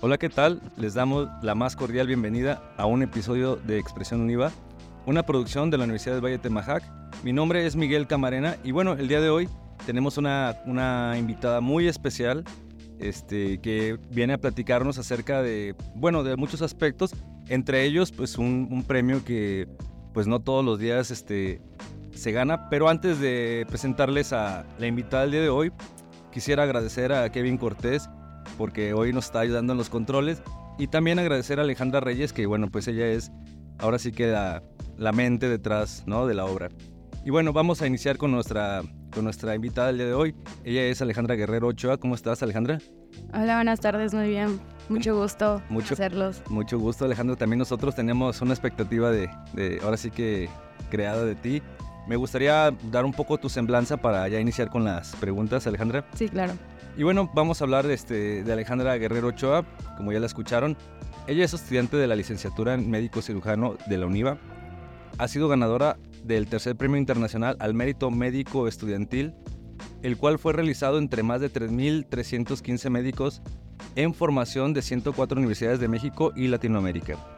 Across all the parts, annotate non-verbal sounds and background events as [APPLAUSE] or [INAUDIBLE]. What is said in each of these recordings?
Hola, ¿qué tal? Les damos la más cordial bienvenida a un episodio de Expresión Univa, una producción de la Universidad del Valle de Temajac. Mi nombre es Miguel Camarena y bueno, el día de hoy tenemos una, una invitada muy especial este, que viene a platicarnos acerca de, bueno, de muchos aspectos, entre ellos pues un, un premio que pues no todos los días este, se gana, pero antes de presentarles a la invitada del día de hoy, quisiera agradecer a Kevin Cortés porque hoy nos está ayudando en los controles y también agradecer a Alejandra Reyes que bueno pues ella es ahora sí que la, la mente detrás ¿no? de la obra. Y bueno, vamos a iniciar con nuestra, con nuestra invitada del día de hoy. Ella es Alejandra Guerrero Ochoa. ¿Cómo estás, Alejandra? Hola, buenas tardes, muy bien. Mucho gusto mucho, hacerlos. Mucho gusto, Alejandra. También nosotros tenemos una expectativa de, de, ahora sí que creada de ti. Me gustaría dar un poco tu semblanza para ya iniciar con las preguntas, Alejandra. Sí, claro. Y bueno, vamos a hablar de, este, de Alejandra Guerrero Ochoa, como ya la escucharon. Ella es estudiante de la licenciatura en médico cirujano de la UNIVA. Ha sido ganadora del tercer premio internacional al mérito médico estudiantil, el cual fue realizado entre más de 3.315 médicos en formación de 104 universidades de México y Latinoamérica.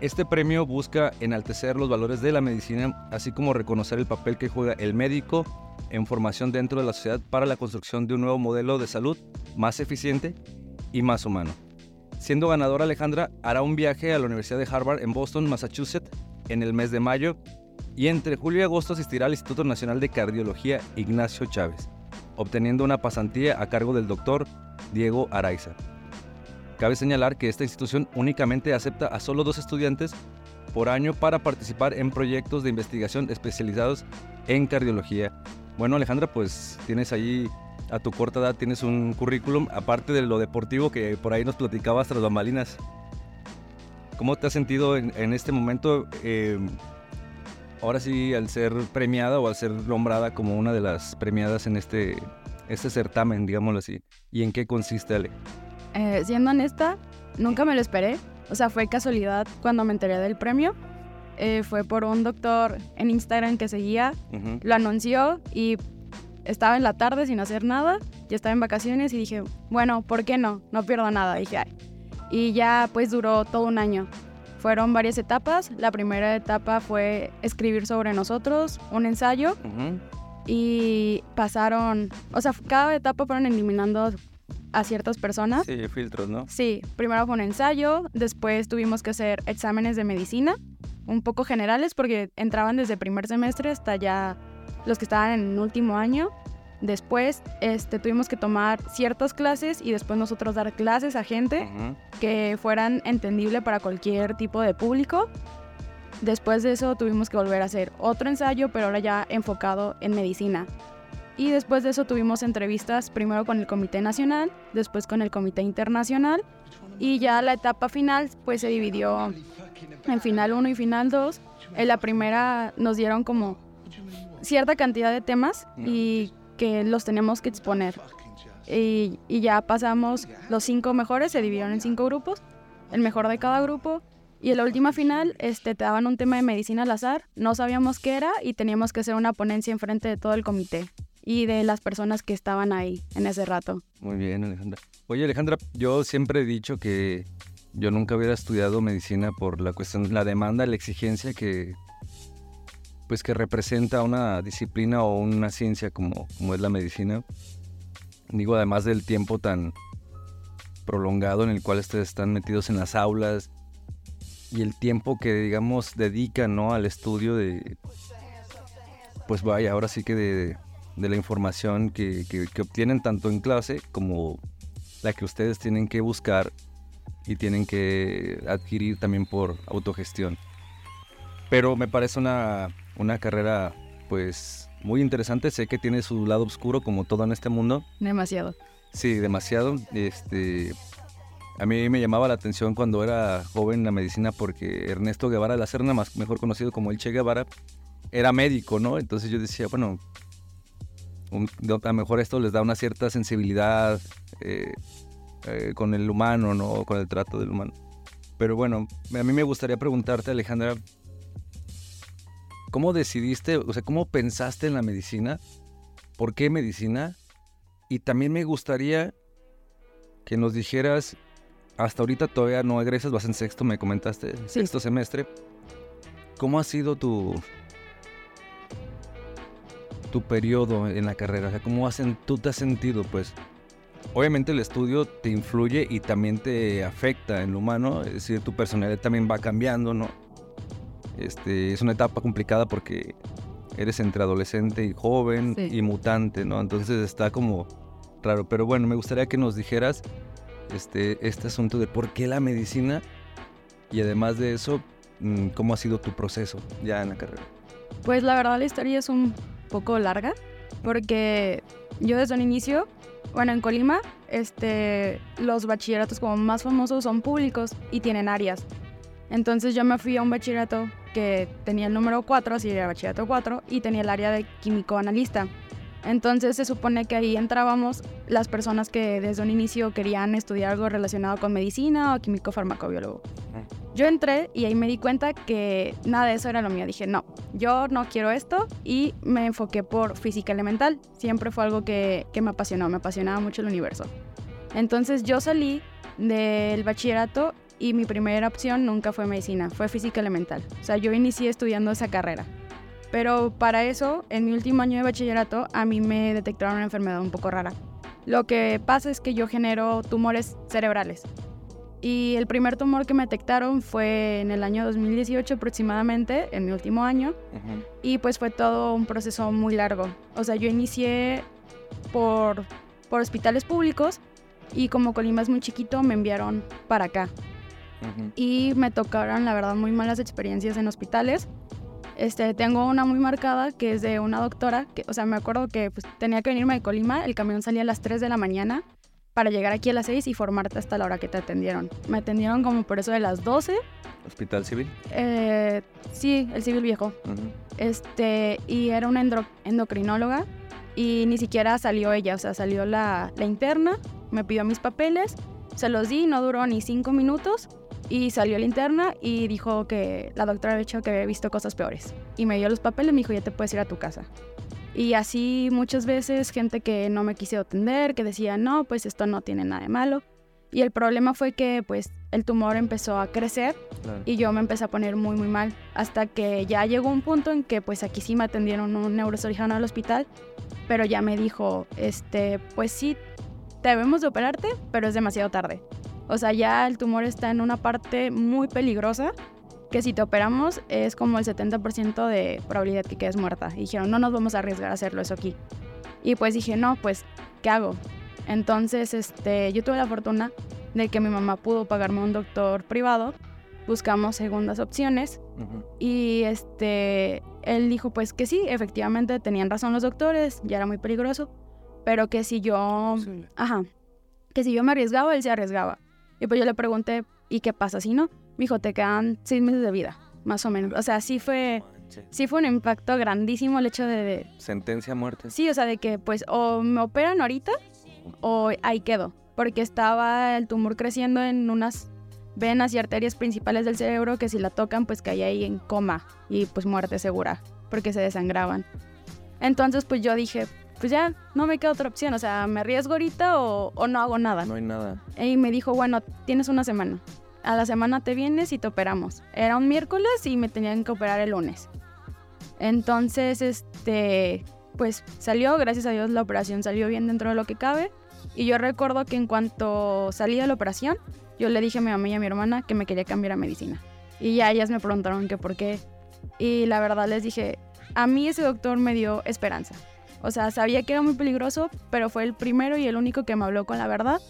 Este premio busca enaltecer los valores de la medicina, así como reconocer el papel que juega el médico en formación dentro de la sociedad para la construcción de un nuevo modelo de salud más eficiente y más humano. Siendo ganadora Alejandra, hará un viaje a la Universidad de Harvard en Boston, Massachusetts, en el mes de mayo, y entre julio y agosto asistirá al Instituto Nacional de Cardiología Ignacio Chávez, obteniendo una pasantía a cargo del doctor Diego Araiza. Cabe señalar que esta institución únicamente acepta a solo dos estudiantes por año para participar en proyectos de investigación especializados en cardiología. Bueno, Alejandra, pues tienes ahí a tu corta edad, tienes un currículum, aparte de lo deportivo que por ahí nos platicabas tras bambalinas. ¿Cómo te has sentido en, este momento? Eh, ahora sí, al ser premiada o al ser nombrada como una de las premiadas en este, este certamen, digámoslo así. ¿Y en qué consiste, Ale? Eh, siendo honesta, nunca me lo esperé. O sea, fue casualidad cuando me enteré del premio. Eh, fue por un doctor en Instagram que seguía, lo anunció y estaba en la tarde sin hacer nada, ya estaba en vacaciones y dije, bueno, ¿por qué no? No pierdo nada, dije, Ay. Y ya pues duró todo un año. Fueron varias etapas. La primera etapa fue escribir sobre nosotros, un ensayo. Y pasaron, o sea, cada etapa fueron eliminando a ciertas personas. Sí, filtros, ¿no? Sí, primero fue un ensayo, después tuvimos que hacer exámenes de medicina, un poco generales porque entraban desde primer semestre hasta ya los que estaban en último año. Después este, tuvimos que tomar ciertas clases y después nosotros dar clases a gente que fueran entendible para cualquier tipo de público. Después de eso tuvimos que volver a hacer otro ensayo, pero ahora ya enfocado en medicina. Y después de eso tuvimos entrevistas primero con el Comité Nacional, después con el Comité Internacional y ya la etapa final pues se dividió en final 1 y final 2. En la primera nos dieron como cierta cantidad de temas y que los tenemos que exponer. Y, y, ya pasamos los cinco mejores, se dividieron en cinco grupos, el mejor de cada grupo. Y en la última final este, te daban un tema de medicina al azar, no sabíamos qué era y teníamos que hacer una ponencia en frente de todo el comité y de las personas que estaban ahí en ese rato. Muy bien, Alejandra. Oye, Alejandra, yo siempre he dicho que yo nunca hubiera estudiado medicina por la cuestión, la demanda, la exigencia que, pues que representa una disciplina o una ciencia como, como es la medicina. Digo, además del tiempo tan prolongado en el cual ustedes están metidos en las aulas y el tiempo que, digamos, dedican ¿no? al estudio de, pues vaya, ahora sí que de, de la información que, que, obtienen tanto en clase como la que ustedes tienen que buscar y tienen que adquirir también por autogestión. Pero me parece una, una carrera pues muy interesante. Sé que tiene su lado oscuro como todo en este mundo. Demasiado. Sí, demasiado. Este, a mí me llamaba la atención cuando era joven en la medicina porque Ernesto Guevara de la Serna, más mejor conocido como el Che Guevara, era médico, ¿no? Entonces yo decía, bueno, a lo mejor esto les da una cierta sensibilidad eh, eh, con el humano, ¿no? Con el trato del humano. Pero bueno, a mí me gustaría preguntarte, Alejandra, ¿cómo decidiste, o sea, cómo pensaste en la medicina? ¿Por qué medicina? Y también me gustaría que nos dijeras hasta ahorita todavía no egresas, vas en sexto, me comentaste, sexto semestre. ¿Cómo ha sido tu, tu periodo en la carrera? O sea, ¿cómo has, tú te has sentido? Pues obviamente el estudio te influye y también te afecta en lo humano, es decir, tu personalidad también va cambiando, ¿no? Este, es una etapa complicada porque eres entre adolescente y joven y mutante, ¿no? Entonces está como raro, pero bueno, me gustaría que nos dijeras este, este asunto de por qué la medicina y además de eso, mm, cómo ha sido tu proceso ya en la carrera. Pues la verdad la historia es un poco larga porque yo desde un inicio, bueno, en Colima, este, los bachilleratos como más famosos son públicos y tienen áreas. Entonces yo me fui a un bachillerato que tenía el número 4, así era bachillerato 4, y tenía el área de químico analista. Entonces se supone que ahí entrábamos las personas que desde un inicio querían estudiar algo relacionado con medicina o químico farmacobiólogo. Yo entré y ahí me di cuenta que nada de eso era lo mío. Dije, no, yo no quiero esto y me enfoqué por física elemental. Siempre fue algo que, que me apasionó, me apasionaba mucho el universo. Entonces yo salí del bachillerato y mi primera opción nunca fue medicina, fue física elemental. O sea, yo inicié estudiando esa carrera. Pero para eso, en mi último año de bachillerato, a mí me detectaron una enfermedad un poco rara. Lo que pasa es que yo genero tumores cerebrales. Y el primer tumor que me detectaron fue en el año 2018 aproximadamente, en mi último año. Y pues fue todo un proceso muy largo. O sea, yo inicié por, por hospitales públicos y como Colima es muy chiquito, me enviaron para acá. Y me tocaron, la verdad, muy malas experiencias en hospitales este, tengo una muy marcada que es de una doctora, que, o sea, me acuerdo que pues, tenía que venirme de Colima, el camión salía a las 3 de la mañana para llegar aquí a las 6 y formarte hasta la hora que te atendieron. Me atendieron como por eso de las 12. ¿Hospital civil? Eh, sí, el civil viejo. Este, y era una endocrinóloga y ni siquiera salió ella, o sea, salió la, la interna, me pidió mis papeles, se los di, no duró ni 5 minutos y salió la interna y dijo que la doctora había dicho que había visto cosas peores. Y me dio los papeles y me dijo, ya te puedes ir a tu casa. Y así muchas veces gente que no me quise atender, que decía, no, pues esto no tiene nada de malo. Y el problema fue que pues el tumor empezó a crecer y yo me empecé a poner muy muy mal. Hasta que ya llegó un punto en que pues aquí sí me atendieron un neurocirujano al hospital, pero ya me dijo, este, pues sí, debemos de operarte, pero es demasiado tarde. O sea, ya el tumor está en una parte muy peligrosa que si te operamos es como el 70% de probabilidad que quedes muerta. Y dijeron, no nos vamos a arriesgar a hacerlo eso aquí. Y pues dije, no, pues, ¿qué hago? Entonces, este, yo tuve la fortuna de que mi mamá pudo pagarme un doctor privado. Buscamos segundas opciones y este, él dijo pues que sí, efectivamente tenían razón los doctores, ya era muy peligroso, pero que si yo, ajá, que si yo me arriesgaba, él se arriesgaba. Y pues yo le pregunté, ¿y qué pasa si no? Me dijo, te quedan seis meses de vida, más o menos. O sea, sí fue, sí fue un impacto grandísimo el hecho de, Sentencia a muerte. Sí, o sea, de que pues o me operan ahorita o ahí quedo. Porque estaba el tumor creciendo en unas venas y arterias principales del cerebro que si la tocan pues caía ahí en coma y pues muerte segura porque se desangraban. Entonces pues yo dije, pues ya no me queda otra opción, o sea, me arriesgo ahorita o, no hago nada. No hay nada. Y me dijo, bueno, tienes una semana. A la semana te vienes y te operamos. Era un miércoles y me tenían que operar el lunes. Entonces, este, pues salió, gracias a Dios la operación salió bien dentro de lo que cabe. Y yo recuerdo que en cuanto salí de la operación, yo le dije a mi mamá y a mi hermana que me quería cambiar a medicina. Y ya ellas me preguntaron que por qué. Y la verdad les dije, a mí ese doctor me dio esperanza. O sea, sabía que era muy peligroso, pero fue el primero y el único que me habló con la verdad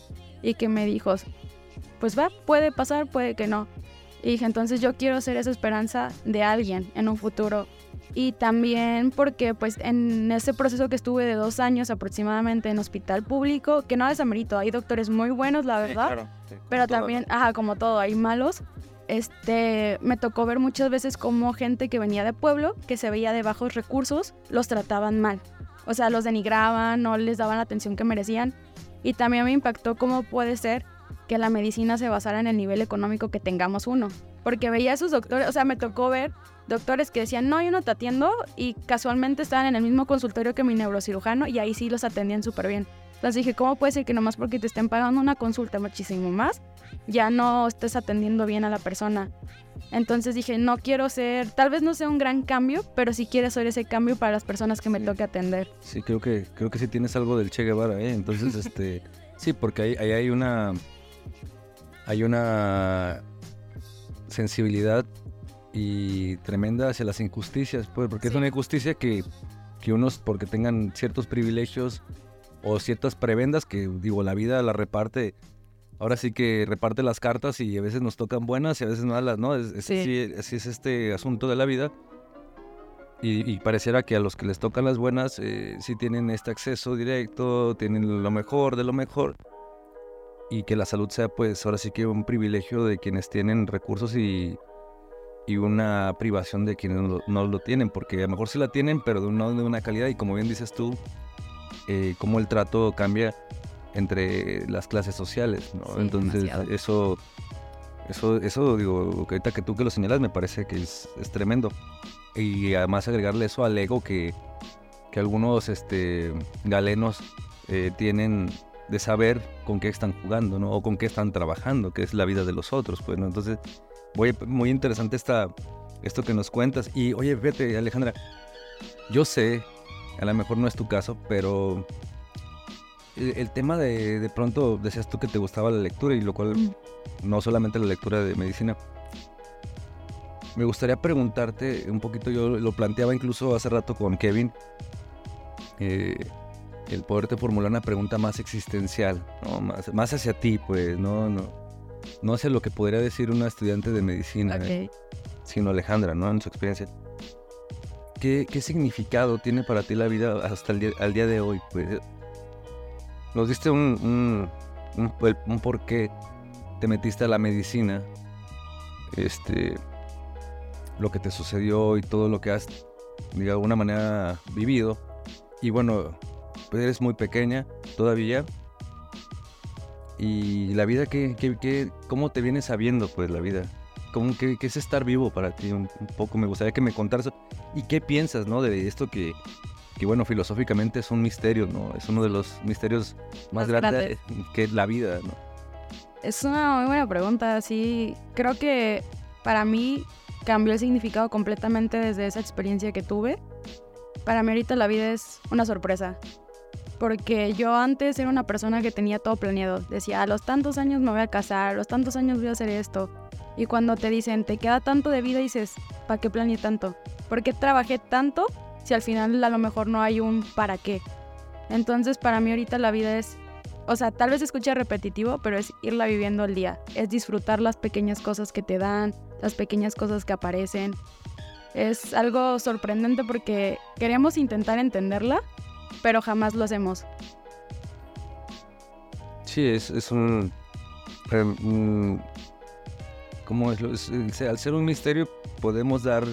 y que me dijo, pues va, puede pasar, puede que no. Y dije, entonces yo quiero ser esa esperanza de alguien en un futuro. Y también porque pues en ese proceso que estuve de dos años aproximadamente en hospital público, que no desamerito, hay doctores muy buenos, la verdad, pero también, ajá, como todo, hay malos. Este, me tocó ver muchas veces como gente que venía de pueblo, que se veía de bajos recursos, los trataban mal. O sea, los denigraban, no les daban la atención que merecían. Y también me impactó cómo puede ser que la medicina se basara en el nivel económico que tengamos uno. Porque veía a sus doctores, o sea, me tocó ver doctores que decían, no, yo no te atiendo, y casualmente estaban en el mismo consultorio que mi neurocirujano y ahí sí los atendían súper bien. Entonces dije, ¿cómo puede ser que nomás porque te estén pagando una consulta muchísimo más, ya no estés atendiendo bien a la persona. Entonces dije, no quiero ser, tal vez no sea un gran cambio, pero sí quiero ser ese cambio para las personas que me toque atender. Sí, creo que, creo que sí tienes algo del Che Guevara, ¿eh? Entonces, [LAUGHS] este, sí, porque ahí, ahí hay una, hay una sensibilidad y tremenda hacia las injusticias, pues, porque es una injusticia que, que unos, porque tengan ciertos privilegios o ciertas prebendas, que digo, la vida la reparte ahora sí que reparte las cartas y a veces nos tocan buenas y a veces malas, ¿no? Es, es, sí. Así, es este asunto de la vida. Y, pareciera que a los que les tocan las buenas eh, sí tienen este acceso directo, tienen lo mejor de lo mejor. Y que la salud sea pues ahora sí que un privilegio de quienes tienen recursos y, y una privación de quienes no, lo tienen, porque a lo mejor sí la tienen, pero no de una calidad. Y como bien dices tú, eh, cómo el trato cambia entre las clases sociales, ¿no? Entonces, eso, eso, eso, digo, ahorita que tú que lo señalas, me parece que es, tremendo. Y además agregarle eso al ego que, que algunos este, galenos eh, tienen de saber con qué están jugando, ¿no? O con qué están trabajando, que es la vida de los otros, pues, ¿no? Entonces, muy, muy interesante esta, esto que nos cuentas. Y, oye, vete, Alejandra, yo sé, a lo mejor no es tu caso, pero el, tema de, de pronto decías tú que te gustaba la lectura y lo cual no solamente la lectura de medicina. Me gustaría preguntarte un poquito, yo lo planteaba incluso hace rato con Kevin, eh, el poderte formular una pregunta más existencial, más, más hacia ti, pues, no, no, no hacia lo que podría decir una estudiante de medicina, sino Alejandra, ¿no? En su experiencia. ¿Qué, ¿Qué, significado tiene para ti la vida hasta el día, al día de hoy? Pues, nos diste un, un, por qué te metiste a la medicina, este, lo que te sucedió y todo lo que has, de alguna manera, vivido. Y bueno, pues eres muy pequeña todavía. Y la vida, ¿qué, qué, cómo te vienes sabiendo, pues, la vida? ¿Cómo, qué, qué es estar vivo para ti? Un, un, poco me gustaría que me contaras. ¿Y qué piensas, no? De esto que, que bueno, filosóficamente es un misterio, ¿no? Es uno de los misterios más, grandes que la vida, ¿no? Es una muy buena pregunta, sí. Creo que para mí cambió el significado completamente desde esa experiencia que tuve. Para mí ahorita la vida es una sorpresa. Porque yo antes era una persona que tenía todo planeado. Decía, a los tantos años me voy a casar, a los tantos años voy a hacer esto. Y cuando te dicen, te queda tanto de vida, dices, ¿para qué planeé tanto? ¿Por qué trabajé tanto si al final a lo mejor no hay un para qué. Entonces para mí ahorita la vida es, o sea, tal vez escuche repetitivo, pero es irla viviendo el día, es disfrutar las pequeñas cosas que te dan, las pequeñas cosas que aparecen. Es algo sorprendente porque queremos intentar entenderla, pero jamás lo hacemos. Sí, es, es un... Em, ¿Cómo es? Al ser un misterio podemos dar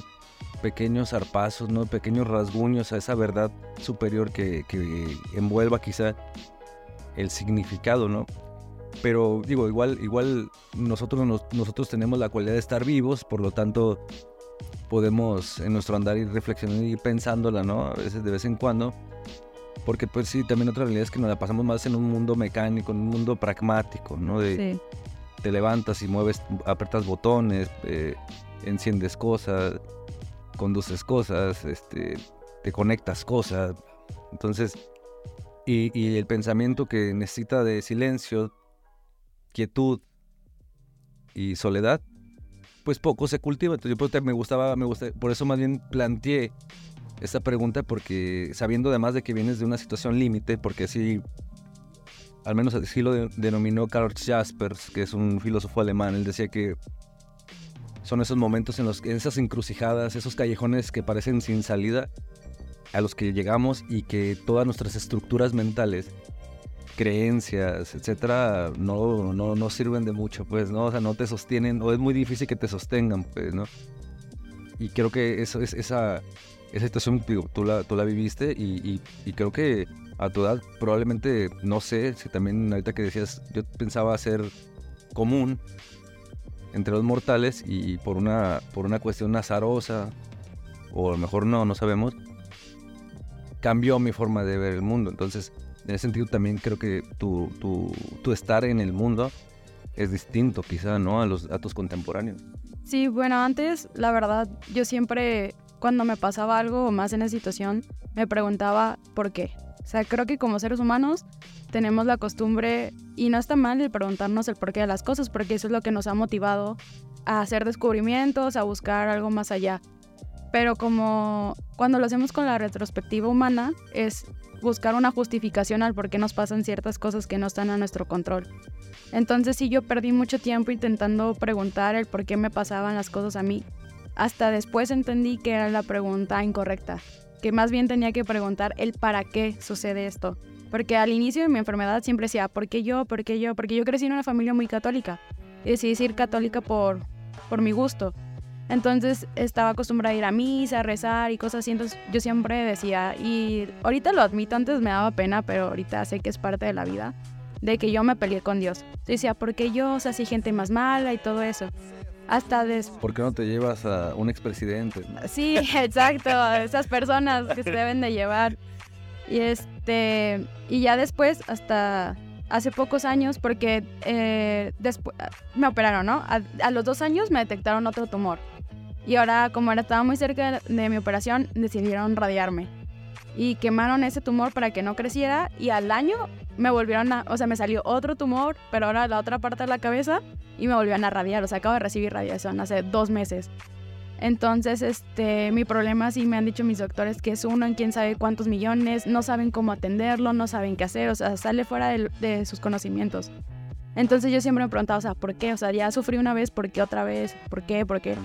pequeños zarpazos, ¿no? Pequeños rasguños a esa verdad superior que, envuelva quizá el significado, ¿no? Pero digo, igual, igual nosotros, nosotros tenemos la cualidad de estar vivos, por lo tanto podemos en nuestro andar ir reflexionando y pensándola, ¿no? A veces de vez en cuando. Porque pues sí, también otra realidad es que nos la pasamos más en un mundo mecánico, en un mundo pragmático, ¿no? De, Te levantas y mueves, apretas botones, eh, enciendes cosas, conduces cosas, este, te conectas cosas. Entonces, y, el pensamiento que necesita de silencio, quietud y soledad, pues poco se cultiva. Entonces yo me gustaba, me gusta, por eso más bien planteé esta pregunta porque sabiendo además de que vienes de una situación límite, porque así, al menos así lo denominó Karl Jaspers, que es un filósofo alemán, él decía que son esos momentos en los esas encrucijadas, esos callejones que parecen sin salida a los que llegamos y que todas nuestras estructuras mentales, creencias, etcétera, no, no, no sirven de mucho, pues, ¿no? O sea, no te sostienen, o es muy difícil que te sostengan, pues, ¿no? Y creo que eso es esa, esa situación, digo, tú la, tú la viviste y, y creo que a tu edad probablemente, no sé, si también ahorita que decías, yo pensaba ser común, entre los mortales y por una, por una cuestión azarosa, o a lo mejor no, no sabemos, cambió mi forma de ver el mundo. Entonces, en ese sentido también creo que tu, tu, tu estar en el mundo es distinto quizá, ¿no? A los a tus contemporáneos. Sí, bueno, antes, la verdad, yo siempre, cuando me pasaba algo más en esa situación, me preguntaba por qué. O sea, creo que como seres humanos tenemos la costumbre, y no está mal el preguntarnos el porqué de las cosas, porque eso es lo que nos ha motivado a hacer descubrimientos, a buscar algo más allá. Pero como cuando lo hacemos con la retrospectiva humana, es buscar una justificación al por qué nos pasan ciertas cosas que no están a nuestro control. Entonces sí, yo perdí mucho tiempo intentando preguntar el por qué me pasaban las cosas a mí. Hasta después entendí que era la pregunta incorrecta, que más bien tenía que preguntar el para qué sucede esto. Porque al inicio de mi enfermedad siempre decía, ¿por qué yo? ¿Por qué yo? Porque yo crecí en una familia muy católica. Y decidí ser católica por, por mi gusto. Entonces estaba acostumbrada a ir a misa, a rezar y cosas así. Entonces yo siempre decía, y ahorita lo admito, antes me daba pena, pero ahorita sé que es parte de la vida, de que yo me peleé con Dios. Decía, porque yo, o sea, así gente más mala y todo eso. Hasta después. ¿Por qué no te llevas a un expresidente? Sí, [LAUGHS] exacto, esas personas que se deben de llevar. Y este, y ya después, hasta hace pocos años, porque eh, después me operaron, ¿no? a los dos años me detectaron otro tumor. Y ahora, como era, estaba muy cerca de mi operación, decidieron radiarme. Y quemaron ese tumor para que no creciera. Y al año me volvieron a. O sea, me salió otro tumor, pero ahora la otra parte de la cabeza. Y me volvieron a radiar. O sea, acabo de recibir radiación hace dos meses. Entonces, este, mi problema sí me han dicho mis doctores que es uno en quién sabe cuántos millones, no saben cómo atenderlo, no saben qué hacer, o sea, sale fuera de, de sus conocimientos. Entonces yo siempre me preguntaba, o sea, ¿por qué? O sea, ya sufrí una vez, ¿por qué otra vez? ¿Por qué? ¿Por qué?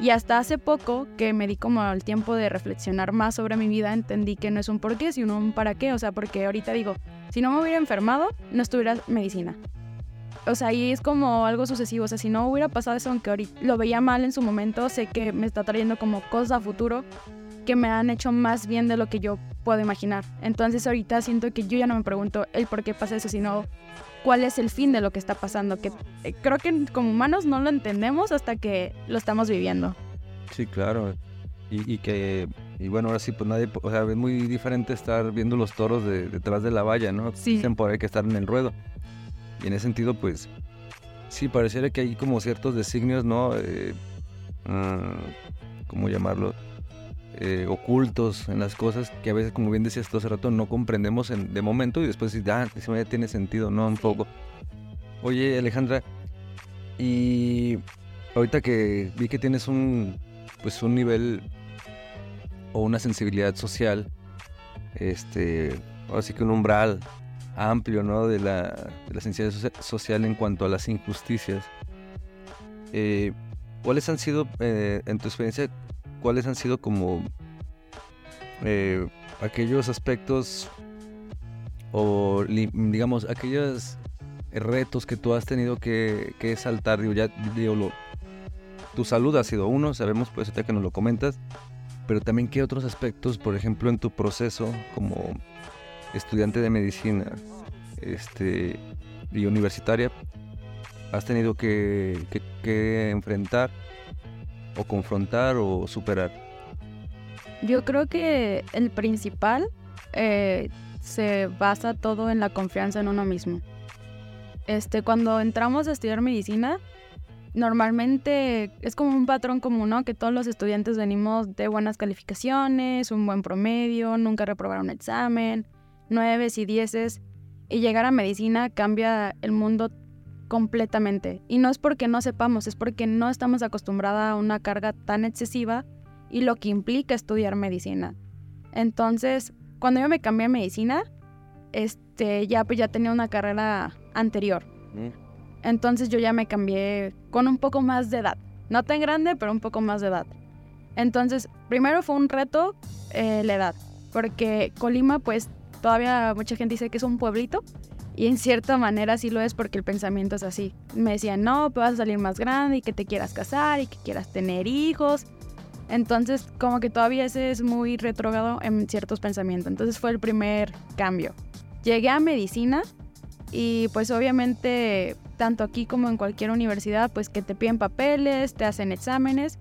Y hasta hace poco que me di como el tiempo de reflexionar más sobre mi vida, entendí que no es un por qué, sino un para qué. O sea, porque ahorita digo, si no me hubiera enfermado, no estuviera medicina. O sea, y es como algo sucesivo. O sea, si no hubiera pasado eso, aunque ahorita lo veía mal en su momento, sé que me está trayendo como cosas a futuro que me han hecho más bien de lo que yo puedo imaginar. Entonces ahorita siento que yo ya no me pregunto el por qué pasa eso, sino cuál es el fin de lo que está pasando, que eh, creo que como humanos no lo entendemos hasta que lo estamos viviendo. Sí, claro. Y, que, y bueno, ahora sí, pues nadie, o sea, es muy diferente estar viendo los toros detrás de la valla, ¿no? Sí. Dicen por ahí que estar en el ruedo. Y en ese sentido, pues, sí, pareciera que hay como ciertos designios, ¿no? Eh, mm, ¿Cómo llamarlo? Eh, ocultos en las cosas que a veces, como bien decías tú hace rato, no comprendemos en, de momento y después ah, ya tiene sentido, ¿no? Un poco. Oye, Alejandra, y ahorita que vi que tienes un, pues un nivel o una sensibilidad social, este, así que un umbral amplio, ¿no? De la, de la sensibilidad social en cuanto a las injusticias. Eh, ¿Cuáles han sido, eh, en tu experiencia, cuáles han sido como eh, aquellos aspectos o digamos aquellos retos que tú has tenido que, saltar, digo, ya digo, tu salud ha sido uno, sabemos pues ahorita que nos lo comentas, pero también qué otros aspectos, por ejemplo, en tu proceso como estudiante de medicina este, y universitaria, has tenido que enfrentar o confrontar o superar? Yo creo que el principal eh, se basa todo en la confianza en uno mismo. Este, cuando entramos a estudiar medicina, normalmente es como un patrón común, ¿no? Que todos los estudiantes venimos de buenas calificaciones, un buen promedio, nunca reprobar un examen, nueves y dieces. Y llegar a medicina cambia el mundo completamente. Y no es porque no sepamos, es porque no estamos acostumbrados a una carga tan excesiva y lo que implica estudiar medicina. Entonces, cuando yo me cambié a medicina, este, ya, pues ya tenía una carrera anterior. Mm. Entonces yo ya me cambié con un poco más de edad. No tan grande, pero un poco más de edad. Entonces, primero fue un reto eh, la edad, porque Colima, pues todavía mucha gente dice que es un pueblito y en cierta manera sí lo es porque el pensamiento es así. Me decían, no, pues vas a salir más grande y que te quieras casar y que quieras tener hijos. Entonces, como que todavía ese es muy retrógrado en ciertos pensamientos. Entonces fue el primer cambio. Llegué a medicina y pues obviamente, tanto aquí como en cualquier universidad, pues que te piden papeles, te hacen exámenes.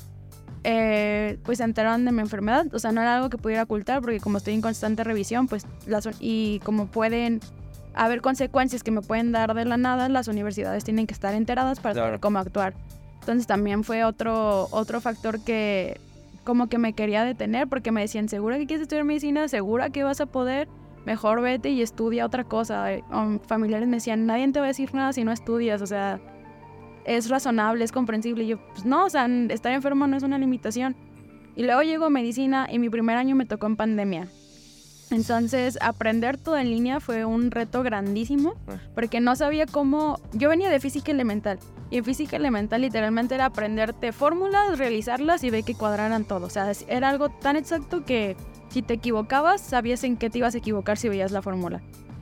Eh, pues se enteraron de mi enfermedad. O sea, no era algo que pudiera ocultar porque como estoy en constante revisión, pues las, y como pueden haber consecuencias que me pueden dar de la nada, las universidades tienen que estar enteradas para saber cómo actuar. Entonces también fue otro, otro factor que como que me quería detener porque me decían, ¿segura que quieres estudiar medicina? ¿Segura que vas a poder? Mejor vete y estudia otra cosa. familiares me decían, nadie te va a decir nada si no estudias, o sea, es razonable, es comprensible. Y yo, pues no, o sea, estar enfermo no es una limitación. Y luego llegó medicina y mi primer año me tocó en pandemia. Entonces, aprender todo en línea fue un reto grandísimo ah. porque no sabía cómo... Yo venía de física elemental y en física elemental literalmente era aprenderte fórmulas, realizarlas y ver que cuadraran todo. O sea, era algo tan exacto que si te equivocabas, sabías en qué te ibas a equivocar si veías la fórmula.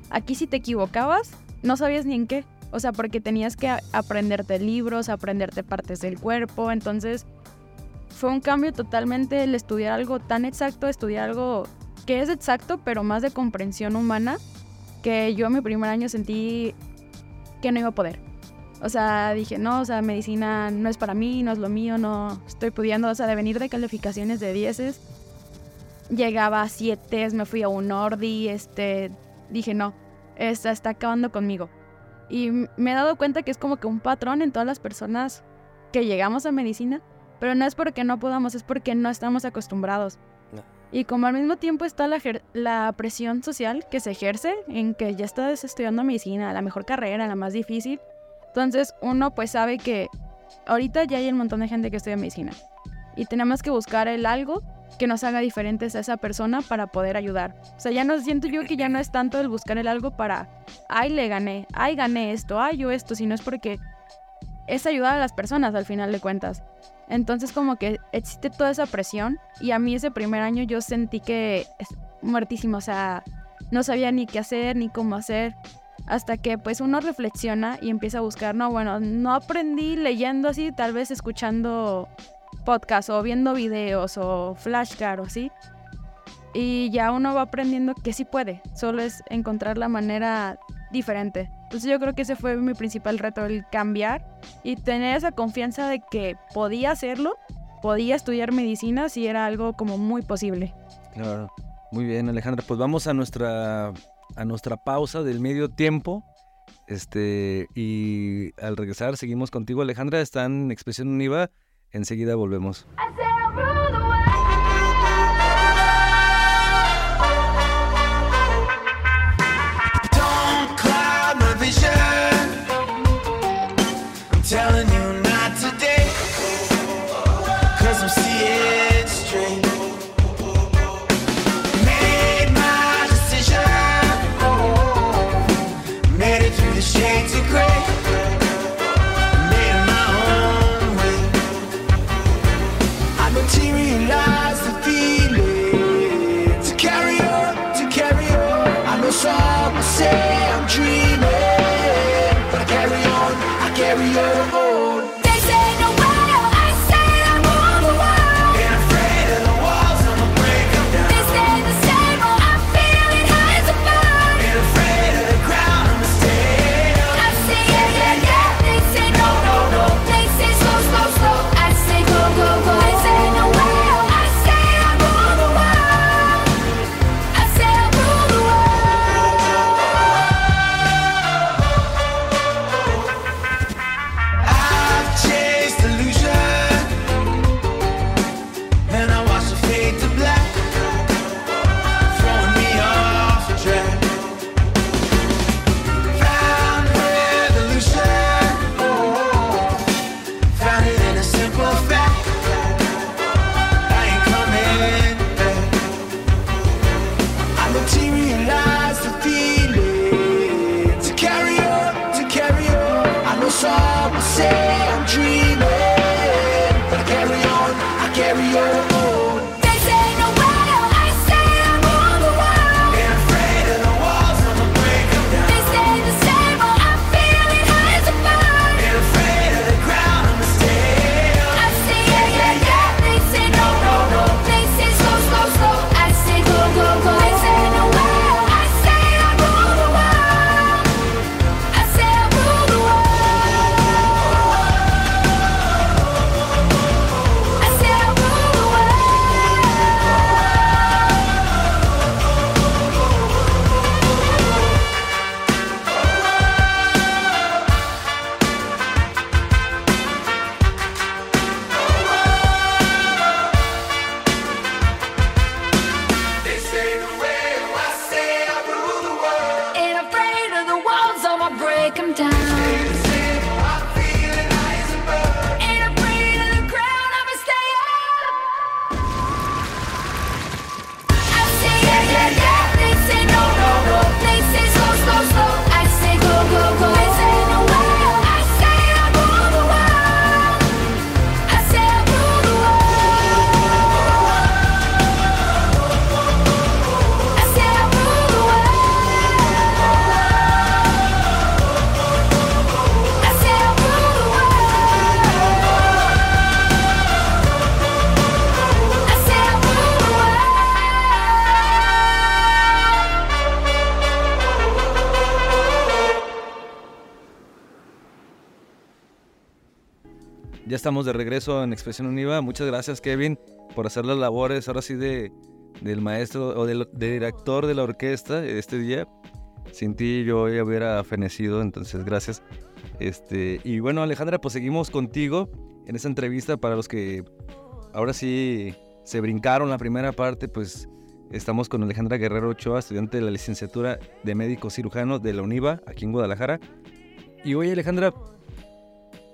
Aquí si te equivocabas, no sabías ni en qué. O sea, porque tenías que aprenderte libros, aprenderte partes del cuerpo. Entonces, fue un cambio totalmente el estudiar algo tan exacto, estudiar algo que es exacto, pero más de comprensión humana, que yo en mi primer año sentí que no iba a poder. O sea, dije, no, o sea, medicina no es para mí, no es lo mío, no estoy pudiendo, o sea, de venir de calificaciones de dieces, llegaba a 7, me fui a un Ordi, este, dije, no, esta está acabando conmigo. Y me he dado cuenta que es como que un patrón en todas las personas que llegamos a medicina, pero no es porque no podamos, es porque no estamos acostumbrados. Y como al mismo tiempo está la, la, presión social que se ejerce en que ya estás estudiando medicina, la mejor carrera, la más difícil, entonces uno pues sabe que ahorita ya hay un montón de gente que estudia medicina y tenemos que buscar el algo que nos haga diferentes a esa persona para poder ayudar. O sea, ya no siento yo que ya no es tanto el buscar el algo para, ay, le gané, ay, gané esto, ay, yo esto, sino es porque es ayudar a las personas al final de cuentas. Entonces como que existe toda esa presión y a mí ese primer año yo sentí que es muertísimo, o sea, no sabía ni qué hacer ni cómo hacer hasta que pues uno reflexiona y empieza a buscar, no, bueno, no aprendí leyendo así, tal vez escuchando podcast o viendo videos o flashcards o así. Y ya uno va aprendiendo que sí puede, solo es encontrar la manera diferente. Entonces yo creo que ese fue mi principal reto, el cambiar y tener esa confianza de que podía hacerlo, podía estudiar medicina si era algo como muy posible. Claro, muy bien Alejandra, pues vamos a nuestra, a nuestra pausa del medio tiempo. Este, y al regresar seguimos contigo Alejandra, está en Expresión Univa, enseguida volvemos. telling you not today. Cause I'm seeing straight. Made my decision. Made it through the shades estamos de regreso en Expresión Univa. Muchas gracias, Kevin, por hacer las labores ahora sí de, del maestro o del, director de la orquesta este día. Sin ti yo ya hubiera fenecido, entonces gracias. Este, y bueno, Alejandra, pues seguimos contigo en esta entrevista para los que ahora sí se brincaron la primera parte, pues estamos con Alejandra Guerrero Ochoa, estudiante de la licenciatura de médico cirujano de la UNIVA, aquí en Guadalajara. Y oye, Alejandra,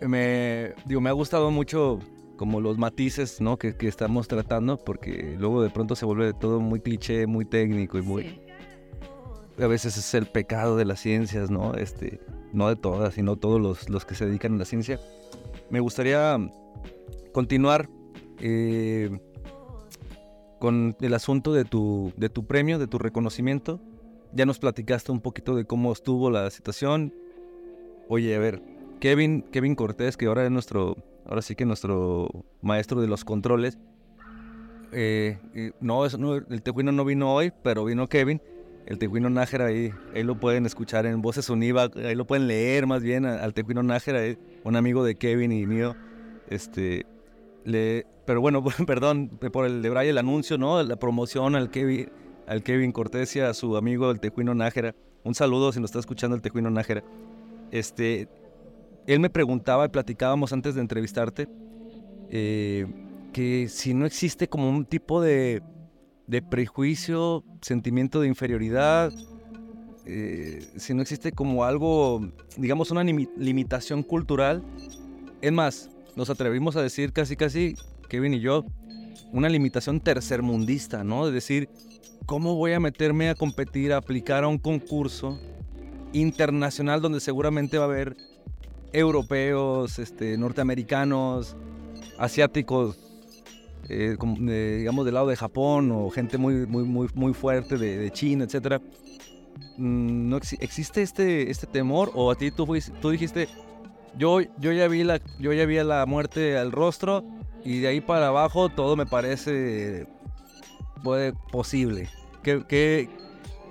me, digo, me ha gustado mucho como los matices ¿no? que, que, estamos tratando, porque luego de pronto se vuelve todo muy cliché, muy técnico y muy... A veces es el pecado de las ciencias, ¿no? Este, no de todas, sino todos los, los que se dedican a la ciencia. Me gustaría continuar eh, con el asunto de tu, de tu premio, de tu reconocimiento. Ya nos platicaste un poquito de cómo estuvo la situación. Oye, a ver, Kevin, Kevin Cortés, que ahora es nuestro, ahora sí que nuestro maestro de los controles. Eh, no, el Tejuino no vino hoy, pero vino Kevin. El Tejuino Nájera ahí, ahí lo pueden escuchar en Voces Univa, ahí lo pueden leer más bien al Tejuino Nájera, un amigo de Kevin y mío. Este, le, pero bueno, [LAUGHS] perdón por el de Bray, el anuncio, ¿no? La promoción al Kevin, al Kevin Cortés y a su amigo el Tejuino Nájera. Un saludo si nos está escuchando el Tejuino Nájera. Este, él me preguntaba y platicábamos antes de entrevistarte eh, que si no existe como un tipo de, prejuicio, sentimiento de inferioridad, eh, si no existe como algo, digamos, una limitación cultural. Es más, nos atrevimos a decir casi casi, Kevin y yo, una limitación tercermundista, ¿no? De decir, ¿cómo voy a meterme a competir, a aplicar a un concurso internacional donde seguramente va a haber europeos, este, norteamericanos, asiáticos, eh, digamos del lado de Japón o gente muy, muy, muy, muy fuerte de, China, etcétera. Mm, ¿No existe este, este temor o a ti tú, tú dijiste, yo, yo, ya vi la, yo ya vi la muerte al rostro y de ahí para abajo todo me parece puede, posible. ¿Qué, qué,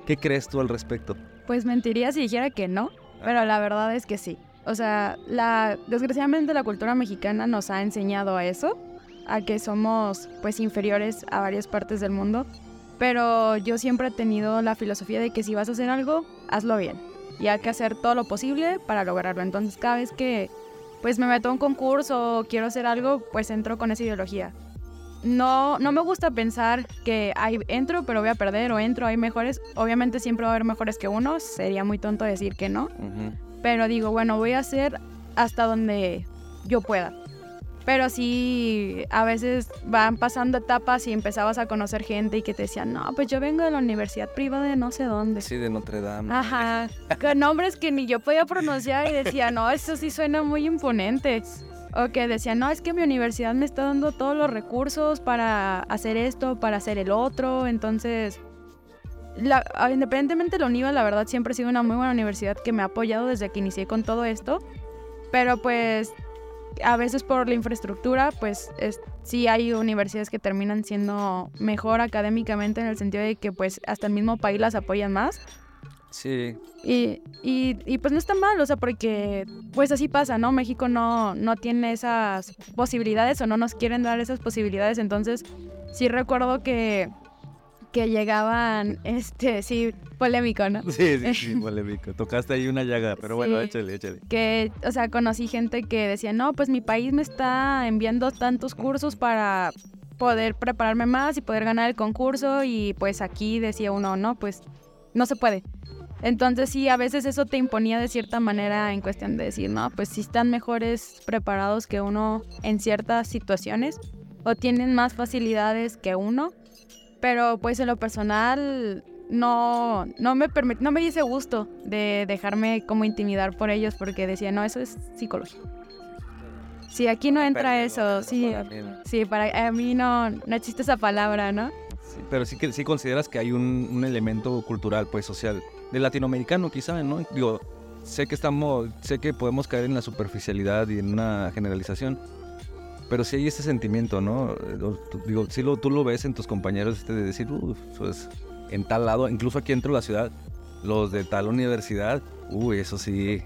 qué crees tú al respecto? Pues mentiría si dijera que no, pero la verdad es que sí. O sea, desgraciadamente la cultura mexicana nos ha enseñado a eso, a que somos pues inferiores a varias partes del mundo, pero yo siempre he tenido la filosofía de que si vas a hacer algo, hazlo bien y hay que hacer todo lo posible para lograrlo. Entonces cada vez que pues me meto a un concurso o quiero hacer algo, pues entro con esa ideología. No, no me gusta pensar que hay, entro pero voy a perder o entro, hay mejores. Obviamente siempre va a haber mejores que uno, sería muy tonto decir que no. Pero digo, bueno, voy a hacer hasta donde yo pueda. Pero sí, a veces van pasando etapas y empezabas a conocer gente y que te decían, no, pues yo vengo de la universidad privada de no sé dónde. Sí, de Notre Dame. Ajá, con nombres que ni yo podía pronunciar y decía, no, eso sí suena muy imponente. O que decían, no, es que mi universidad me está dando todos los recursos para hacer esto, para hacer el otro. Entonces, la, independientemente de la UNIVA, la verdad siempre ha sido una muy buena universidad que me ha apoyado desde que inicié con todo esto. Pero pues a veces por la infraestructura, pues sí hay universidades que terminan siendo mejor académicamente en el sentido de que pues hasta el mismo país las apoyan más. Sí. Y, y, pues no está mal, o sea, porque pues así pasa, ¿no? México no, no tiene esas posibilidades o no nos quieren dar esas posibilidades, entonces sí recuerdo que que llegaban, este, sí, polémico, ¿no? Sí, sí, sí, [LAUGHS] polémico. Tocaste ahí una llaga, pero bueno, échale, échale. Que, o sea, conocí gente que decía, no, pues mi país me está enviando tantos cursos para poder prepararme más y poder ganar el concurso y pues aquí decía uno, no, pues no se puede. Entonces sí, a veces eso te imponía de cierta manera en cuestión de decir, no, pues si están mejores preparados que uno en ciertas situaciones o tienen más facilidades que uno, pero pues en lo personal no, no, me, no me dice gusto de dejarme como intimidar por ellos porque decía, no, eso es psicología. Sí, aquí no entra eso, sí, sí, para a mí no, no existe esa palabra, ¿no? Sí, pero sí que sí consideras que hay un, un, elemento cultural, pues social, de latinoamericano quizá, ¿no? Digo, sé que estamos, sé que podemos caer en la superficialidad y en una generalización, pero sí hay ese sentimiento, ¿no? Digo, sí lo, tú lo ves en tus compañeros este, de decir, uff, pues en tal lado, incluso aquí dentro de la ciudad, los de tal universidad, uy, eso sí,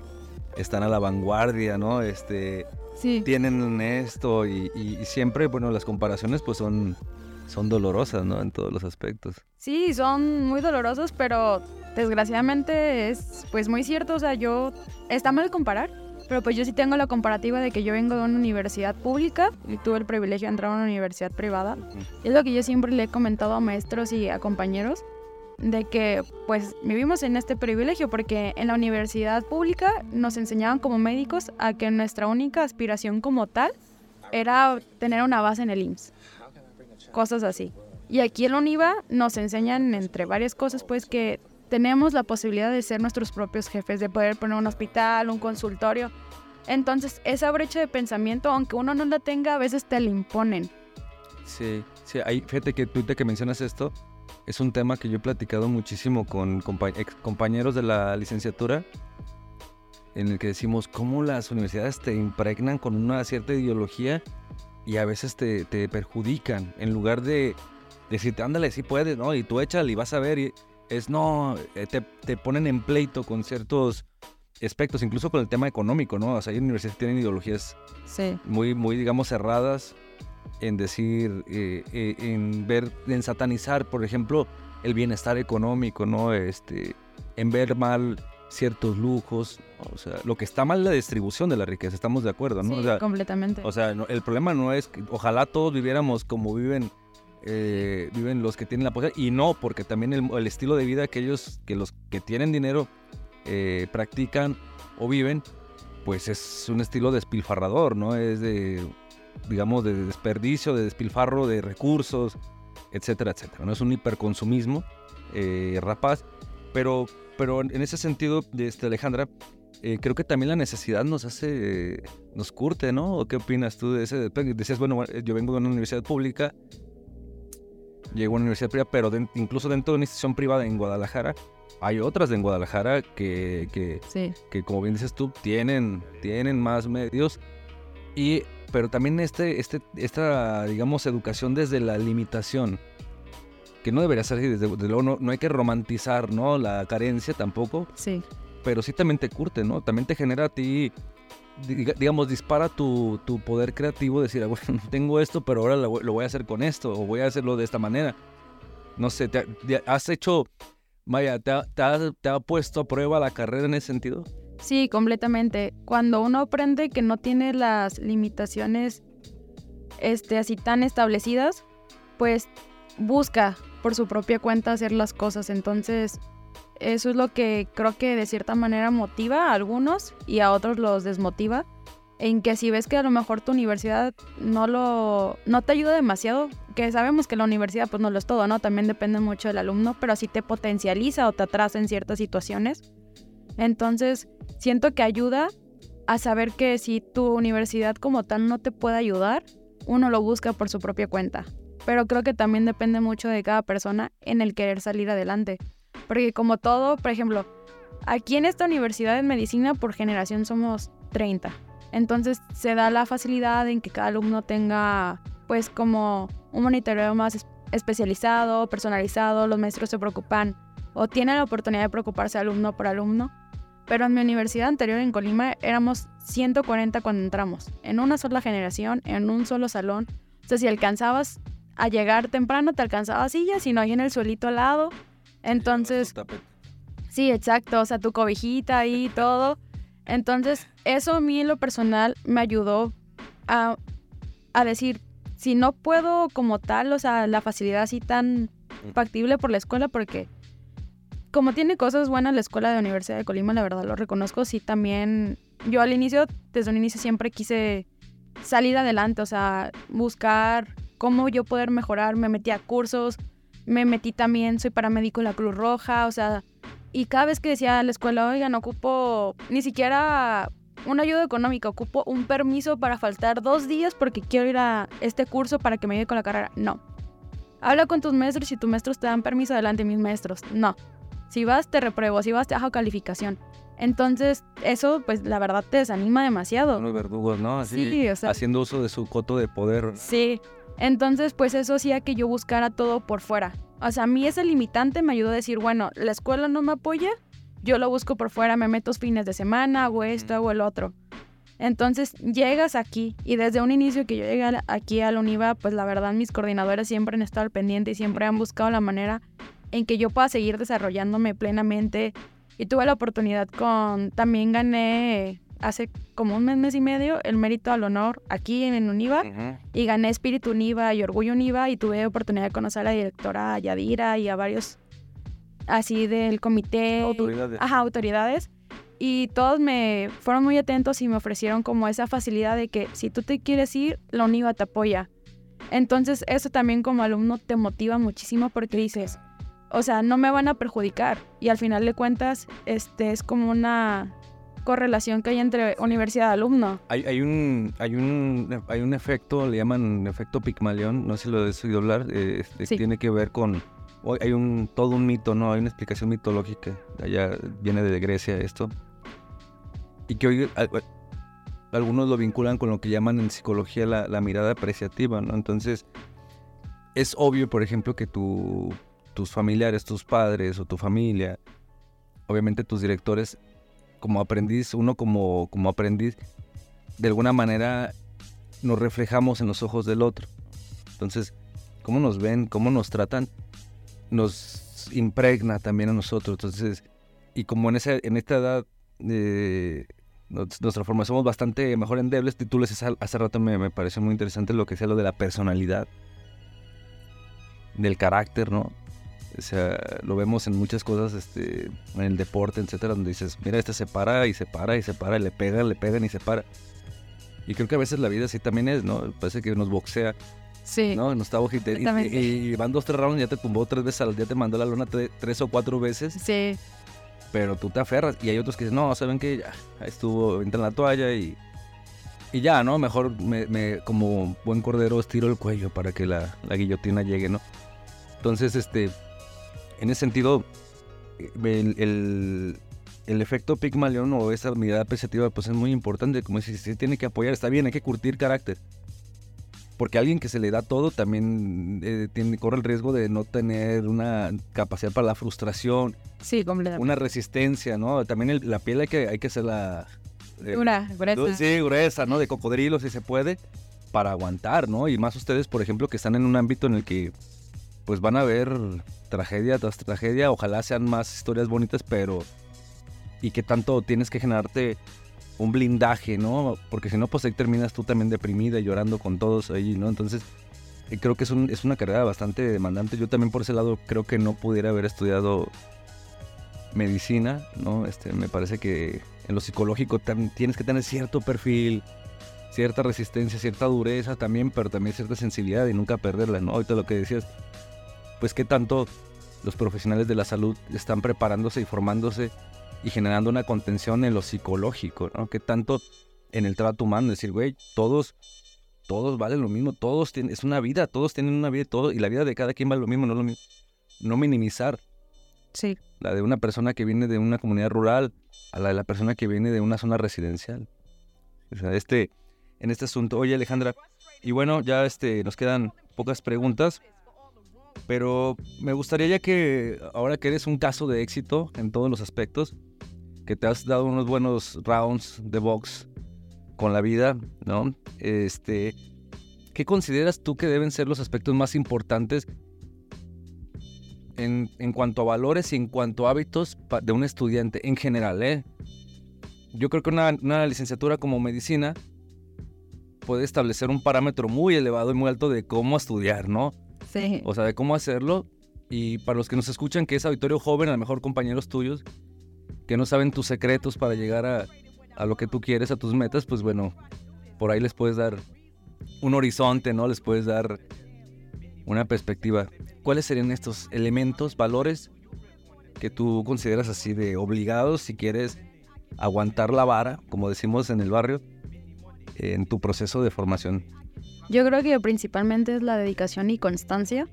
están a la vanguardia, ¿no? Este, Sí. tienen esto y, y- y siempre, bueno, las comparaciones pues son, son dolorosas, ¿no? En todos los aspectos. Sí, son muy dolorosos, pero desgraciadamente es pues muy cierto. O sea, yo está mal comparar, pero pues yo sí tengo la comparativa de que yo vengo de una universidad pública y tuve el privilegio de entrar a una universidad privada. Es lo que yo siempre le he comentado a maestros y a compañeros de que pues vivimos en este privilegio porque en la universidad pública nos enseñaban como médicos a que nuestra única aspiración como tal era tener una base en el IMSS. Cosas así. Y aquí en la UNIVA nos enseñan entre varias cosas pues que tenemos la posibilidad de ser nuestros propios jefes, de poder poner un hospital, un consultorio. Entonces esa brecha de pensamiento, aunque uno no la tenga, a veces te la imponen. Sí, sí, ahí, fíjate que tú te que mencionas esto, es un tema que yo he platicado muchísimo con ex compañeros de la licenciatura, en el que decimos cómo las universidades te impregnan con una cierta ideología y a veces te, te perjudican, en lugar de decirte, ándale, sí puedes, ¿no? Y tú échale y vas a ver, y es no, eh, te, te ponen en pleito con ciertos aspectos, incluso con el tema económico, ¿no? O sea, hay universidades que tienen ideologías Sí. muy, muy, digamos, cerradas en decir, eh, eh, en ver, en satanizar, por ejemplo, el bienestar económico, ¿no? Este, en ver mal ciertos lujos, o sea, lo que está mal es la distribución de la riqueza, estamos de acuerdo, ¿no? Sí, o sea, completamente. o sea, no- el problema no es que ojalá todos viviéramos como viven eh, viven los que tienen la posibilidad y no, porque también el, el estilo de vida que ellos, que los que tienen dinero eh, practican o viven, pues es un estilo despilfarrador, ¿no? Es de, digamos, de desperdicio, de despilfarro de recursos, etcétera, etcétera. No es un hiperconsumismo eh, rapaz, pero, pero en ese sentido, este, Alejandra, eh, creo que también la necesidad nos hace, nos curte, ¿no? ¿O ¿Qué opinas tú de ese? Decías, bueno, yo vengo de una universidad pública, llego a una universidad privada, pero incluso dentro de una institución privada en Guadalajara, hay otras en Guadalajara que, que, Sí. que como bien dices tú, tienen, tienen más medios. Y, pero también este, este, esta, digamos, educación desde la limitación, que no debería ser desde, desde luego no, no hay que romantizar, ¿no? La carencia tampoco, Sí. pero sí también te curte, ¿no? También te genera a ti, digamos, dispara tu, tu poder creativo, decir, "Ah, bueno, no [LAUGHS] tengo esto, pero ahora lo, voy- a hacer con esto, o voy a hacerlo de esta manera. No sé, te, ha- te has hecho, vaya, te te te ha puesto a prueba la carrera en ese sentido? Sí, completamente. Cuando uno aprende que no tiene las limitaciones este, así tan establecidas, pues busca por su propia cuenta hacer las cosas. Entonces, eso es lo que creo que de cierta manera motiva a algunos y a otros los desmotiva. En que si ves que a lo mejor tu universidad no lo no te ayuda demasiado, que sabemos que la universidad pues no lo es todo, ¿no? También depende mucho del alumno, pero si te potencializa o te atrasa en ciertas situaciones. Entonces, siento que ayuda a saber que si tu universidad como tal no te puede ayudar, uno lo busca por su propia cuenta. Pero creo que también depende mucho de cada persona en el querer salir adelante. Porque como todo, por ejemplo, aquí en esta universidad en medicina por generación somos 30. Entonces se da la facilidad en que cada alumno tenga pues como un monitoreo más es- especializado, personalizado, los maestros se preocupan o tienen la oportunidad de preocuparse alumno por alumno. Pero en mi universidad anterior en Colima éramos 140 cuando entramos, en una sola generación, en un solo salón. O sea, si alcanzabas a llegar temprano, te alcanzaba silla, si no, ahí en el suelito al lado. Entonces, Sí, exacto, o sea, tu cobijita y [LAUGHS] todo. Entonces, eso a mí en lo personal me ayudó a, a decir, si no puedo como tal, o sea, la facilidad así tan factible por la escuela, porque como tiene cosas buenas la escuela de la Universidad de Colima, la verdad lo reconozco, sí también, yo al inicio, desde un inicio siempre quise salir adelante, o sea, buscar cómo yo poder mejorar, me metí a cursos, me metí también, soy paramédico en la Cruz Roja, o sea, y cada vez que decía a la escuela, oigan, ocupo ni siquiera una ayuda económica, ocupo un permiso para faltar dos días porque quiero ir a este curso para que me ayude con la carrera. No. Habla con tus maestros y tus maestros te dan permiso adelante, mis maestros. No. Si vas, te repruebo. Si vas, te bajo calificación. Entonces, eso, pues, la verdad te desanima demasiado. Unos verdugos, ¿no? Así, Sí, o sea, haciendo uso de su coto de poder. Sí. Entonces, pues eso hacía que yo buscara todo por fuera. O sea, a mí ese limitante me ayudó a decir, bueno, la escuela no me apoya, yo lo busco por fuera, me meto fines de semana, hago esto, hago el otro. Entonces llegas aquí y desde un inicio que yo llegué aquí a la UNIVA, pues la verdad mis coordinadores siempre han estado al pendiente y siempre han buscado la manera en que yo pueda seguir desarrollándome plenamente. Y tuve la oportunidad con, también gané hace como un mes, mes y medio el mérito al honor aquí en UNIVA y gané Espíritu UNIVA y Orgullo UNIVA y tuve oportunidad de conocer a la directora Yadira y a varios así del comité. Autoridades. Ajá, autoridades. Y todos me fueron muy atentos y me ofrecieron como esa facilidad de que si tú te quieres ir, la UNIVA te apoya. Entonces eso también como alumno te motiva muchísimo porque dices, o sea, no me van a perjudicar. Y al final de cuentas, este es como una correlación que hay entre universidad y alumno. Hay, hay, un, hay, un, hay un efecto, le llaman efecto Pigmalión, no sé si lo he oído hablar, eh, este, tiene que ver con, hay un, todo un mito, ¿no? Hay una explicación mitológica, allá viene de Grecia esto, y que hoy algunos lo vinculan con lo que llaman en psicología la, la mirada apreciativa, ¿no? Entonces, es obvio, por ejemplo, que tu, tus familiares, tus padres o tu familia, obviamente tus directores como aprendiz, uno como, como aprendiz, de alguna manera nos reflejamos en los ojos del otro. Entonces, cómo nos ven, cómo nos tratan, nos impregna también a nosotros. Entonces, y como en, esa, en esta edad eh, nos, transformamos bastante mejor en débiles, tú hace, hace rato me, me pareció muy interesante lo que sea lo de la personalidad, del carácter, ¿no? O sea, lo vemos en muchas cosas, este, en el deporte, etcétera, donde dices, mira, este se para y se para y se para, y le pegan, le pegan y se para. Y creo que a veces la vida así también es, ¿no? Parece que nos boxea. Sí. ¿No? Nos está y, y, van dos, tres rounds, ya te tumbó tres veces al día, te mandó la luna tres o cuatro veces. Sí. Pero tú te aferras. Y hay otros que dicen, no, saben que ya, estuvo, entra en la toalla y, y ya, ¿no? Mejor me, me, como buen cordero estiro el cuello para que la, la guillotina llegue, ¿no? Entonces, este, en ese sentido, el, efecto Pygmalion o esa mirada apreciativa pues es muy importante. Como dices, se tiene que apoyar, está bien, hay que curtir carácter. Porque alguien que se le da todo también eh, tiene, corre el riesgo de no tener una capacidad para la frustración. Sí, completamente. Una resistencia, ¿no? También la piel hay que, hay que hacerla... Eh, gruesa. Sí, gruesa, ¿no? De cocodrilo si se puede, para aguantar, ¿no? Y más ustedes, por ejemplo, que están en un ámbito en el que pues van a ver tragedia tras tragedia. Ojalá sean más historias bonitas, pero. Y que tanto tienes que generarte un blindaje, ¿no? Porque si no, pues ahí terminas tú también deprimida y llorando con todos ahí, ¿no? Entonces, eh, creo que es, un, es una carrera bastante demandante. Yo también por ese lado creo que no pudiera haber estudiado medicina, ¿no? Este, me parece que en lo psicológico tienes que tener cierto perfil, cierta resistencia, cierta dureza también, pero también cierta sensibilidad y nunca perderla, ¿no? Ahorita lo que decías, pues qué tanto los profesionales de la salud están preparándose y formándose y generando una contención en lo psicológico, ¿no? Qué tanto en el trato humano, decir, güey, todos, todos valen lo mismo, todos tienen, es una vida, todos tienen una vida y todo, y la vida de cada quien vale lo mismo, no lo mismo. No minimizar. Sí. La de una persona que viene de una comunidad rural a la de la persona que viene de una zona residencial. O sea, este, en este asunto. Oye, Alejandra, y bueno, ya este, nos quedan pocas preguntas. Pero me gustaría ya que ahora que eres un caso de éxito en todos los aspectos, que te has dado unos buenos rounds de box con la vida, ¿no? Este, ¿qué consideras tú que deben ser los aspectos más importantes en, en cuanto a valores y en cuanto a hábitos de un estudiante en general, eh? Yo creo que una, una licenciatura como medicina puede establecer un parámetro muy elevado y muy alto de cómo estudiar, ¿no? O sea, de cómo hacerlo. Y para los que nos escuchan, que es auditorio joven, a lo mejor compañeros tuyos, que no saben tus secretos para llegar a, a lo que tú quieres, a tus metas, pues bueno, por ahí les puedes dar un horizonte, ¿no? Les puedes dar una perspectiva. ¿Cuáles serían estos elementos, valores que tú consideras así de obligados si quieres aguantar la vara, como decimos en el barrio, en tu proceso de formación? Yo creo que principalmente es la dedicación y constancia,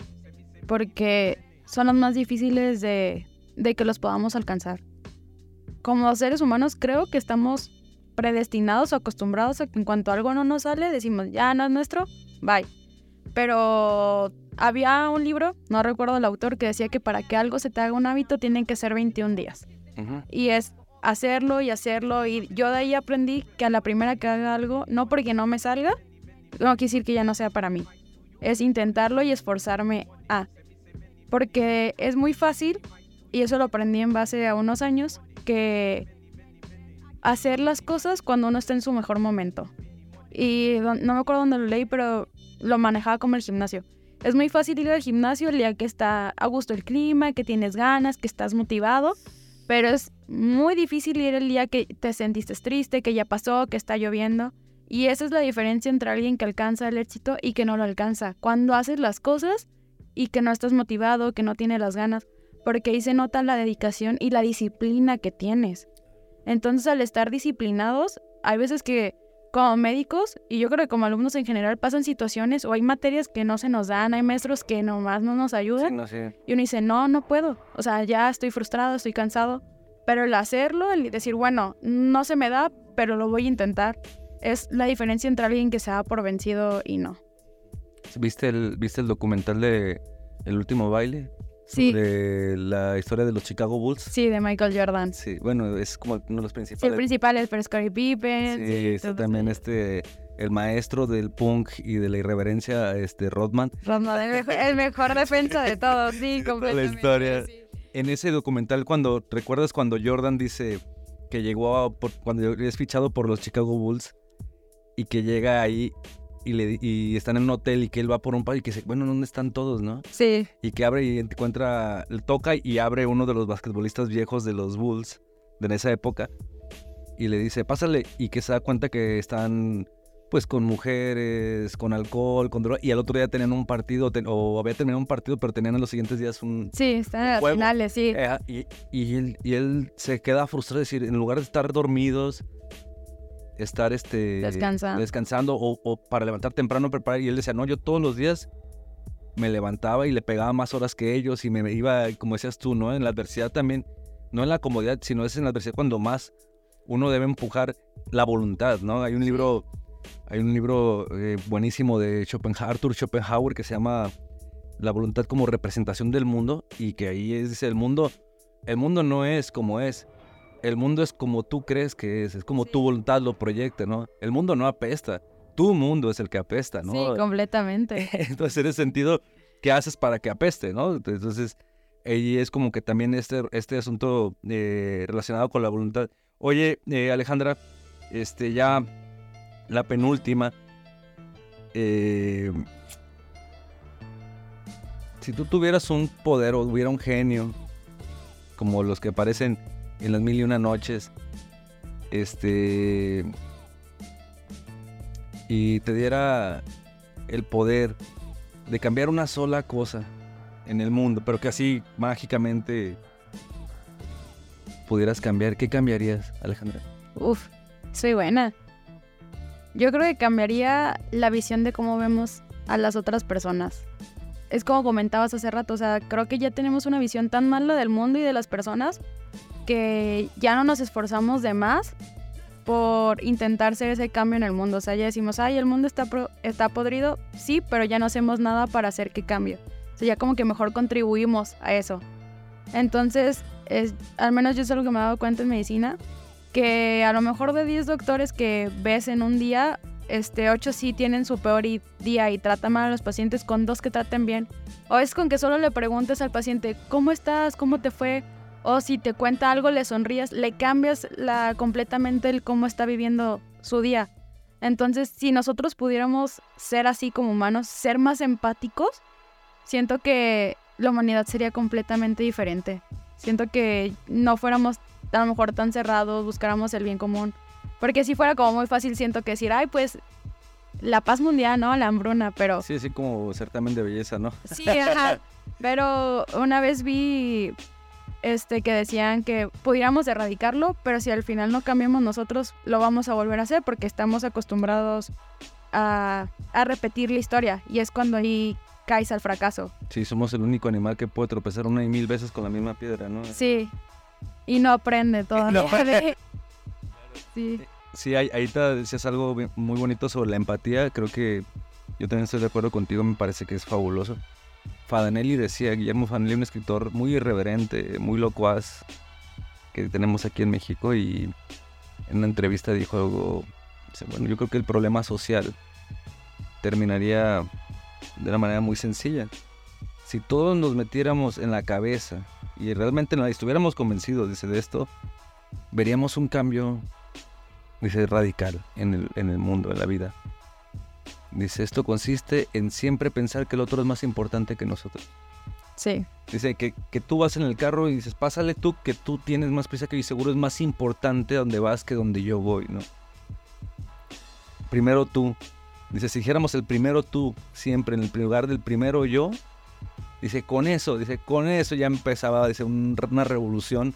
porque son los más difíciles de, que los podamos alcanzar. Como seres humanos creo que estamos predestinados o acostumbrados a que en cuanto algo no nos sale, decimos, ya no es nuestro, bye. Pero había un libro, no recuerdo el autor, que decía que para que algo se te haga un hábito tienen que ser 21 días. Y es hacerlo y hacerlo. Y yo de ahí aprendí que a la primera que haga algo, no porque no me salga, no quiere decir que ya no sea para mí. Es intentarlo y esforzarme a. Porque es muy fácil, y eso lo aprendí en base a unos años, que hacer las cosas cuando uno está en su mejor momento. Y no me acuerdo dónde lo leí, pero lo manejaba como el gimnasio. Es muy fácil ir al gimnasio el día que está a gusto el clima, que tienes ganas, que estás motivado, pero es muy difícil ir el día que te sentiste triste, que ya pasó, que está lloviendo. Y esa es la diferencia entre alguien que alcanza el éxito y que no lo alcanza. Cuando haces las cosas y que no estás motivado, que no tienes las ganas, porque ahí se nota la dedicación y la disciplina que tienes. Entonces al estar disciplinados, hay veces que como médicos y yo creo que como alumnos en general pasan situaciones o hay materias que no se nos dan, hay maestros que nomás no nos ayudan y uno dice, no, no puedo, o sea, ya estoy frustrado, estoy cansado, pero el hacerlo, el decir, bueno, no se me da, pero lo voy a intentar, es la diferencia entre alguien que se da por vencido y no. ¿Viste el, ¿viste el documental de El último baile? Sí. De la historia de los Chicago Bulls. Sí, de Michael Jordan. Sí, bueno, es como uno de los principales. Sí, el principal es pero Scottie Pippen. Sí, también este, el maestro del punk y de la irreverencia, este, Rodman. Rodman, el mejor, defensa de todos, sí, [LAUGHS] completamente. La historia. En ese documental, cuando, ¿recuerdas cuando Jordan dice que llegó a, cuando es fichado por los Chicago Bulls y que llega ahí y, le, y están en un hotel y que él va por un par y que dice, bueno, ¿dónde están todos, no? Sí. Y que abre y encuentra, toca y abre uno de los basquetbolistas viejos de los Bulls de esa época y le dice, pásale, y que se da cuenta que están pues con mujeres, con alcohol, con droga, y al otro día tenían un partido, o había terminado un partido, pero tenían en los siguientes días un... Sí, están en las finales, sí. y, y, él, y él se queda frustrado, es decir, en lugar de estar dormidos, estar este, descansando o, para levantar temprano, preparar. Y él decía, no, yo todos los días me levantaba y le pegaba más horas que ellos y me iba, como decías tú, ¿no? En la adversidad también, no en la comodidad, sino es en la adversidad cuando más uno debe empujar la voluntad, ¿no? Hay un libro, hay un libro eh, buenísimo de Schopenhauer, Arthur Schopenhauer que se llama La voluntad como representación del mundo y que ahí dice, el mundo, el mundo no es como es, el mundo es como tú crees que es, es como tu voluntad lo proyecta, ¿no? El mundo no apesta, tu mundo es el que apesta, ¿no? Sí, completamente. [LAUGHS] Entonces, en ese sentido, ¿qué haces para que apeste, no? Entonces, ahí es como que también este, este asunto eh, relacionado con la voluntad. Oye, eh, Alejandra, este, ya la penúltima. Eh, si tú tuvieras un poder o hubiera un genio, como los que aparecen en las mil y una noches, este, y te diera el poder de cambiar una sola cosa en el mundo, pero que así mágicamente pudieras cambiar, ¿qué cambiarías, Alejandra? Uf, soy buena. Yo creo que cambiaría la visión de cómo vemos a las otras personas. Es como comentabas hace rato, o sea, creo que ya tenemos una visión tan mala del mundo y de las personas que ya no nos esforzamos de más por intentar hacer ese cambio en el mundo. O sea, ya decimos, ay, el mundo está, está podrido, sí, pero ya no hacemos nada para hacer que cambie. O sea, ya como que mejor contribuimos a eso. Entonces, es, al menos yo es algo que me he dado cuenta en medicina, que a lo mejor de 10 doctores que ves en un día, este, 8 sí tienen su peor día y tratan mal a los pacientes, con dos que traten bien. O es con que solo le preguntes al paciente, ¿cómo estás? ¿Cómo te fue? O si te cuenta algo le sonrías, le cambias la, completamente el cómo está viviendo su día. Entonces, si nosotros pudiéramos ser así como humanos, ser más empáticos, siento que la humanidad sería completamente diferente. Siento que no fuéramos a lo mejor tan cerrados, buscáramos el bien común. Porque si fuera como muy fácil, siento que decir, ay, pues la paz mundial, ¿no? La hambruna, pero... Sí, así como certamen de belleza, ¿no? Sí, ajá. [LAUGHS] Pero una vez vi este, que decían que pudiéramos erradicarlo, pero si al final no cambiamos nosotros, lo vamos a volver a hacer porque estamos acostumbrados a, repetir la historia y es cuando ahí caes al fracaso. Sí, somos el único animal que puede tropezar una y mil veces con la misma piedra, ¿no? Sí, y no aprende todavía. [LAUGHS] sí. Sí, ahí, ahí te decías algo muy bonito sobre la empatía. Creo que yo también estoy de acuerdo contigo, me parece que es fabuloso. Fadanelli decía, Guillermo Fadanelli, un escritor muy irreverente, muy locuaz, que tenemos aquí en México y en una entrevista dijo algo, bueno, yo creo que el problema social terminaría de una manera muy sencilla. Si todos nos metiéramos en la cabeza y realmente estuviéramos convencidos de esto, veríamos un cambio dice, radical en el, en el mundo, en la vida. Dice, esto consiste en siempre pensar que el otro es más importante que nosotros. Sí. Dice que, que, tú vas en el carro y dices, pásale tú, que tú tienes más prisa que yo, seguro es más importante donde vas que donde yo voy, ¿no? Primero tú. Dice, si dijéramos el primero tú, siempre en el lugar del primero yo, dice, con eso, dice, con eso ya empezaba, dice, una revolución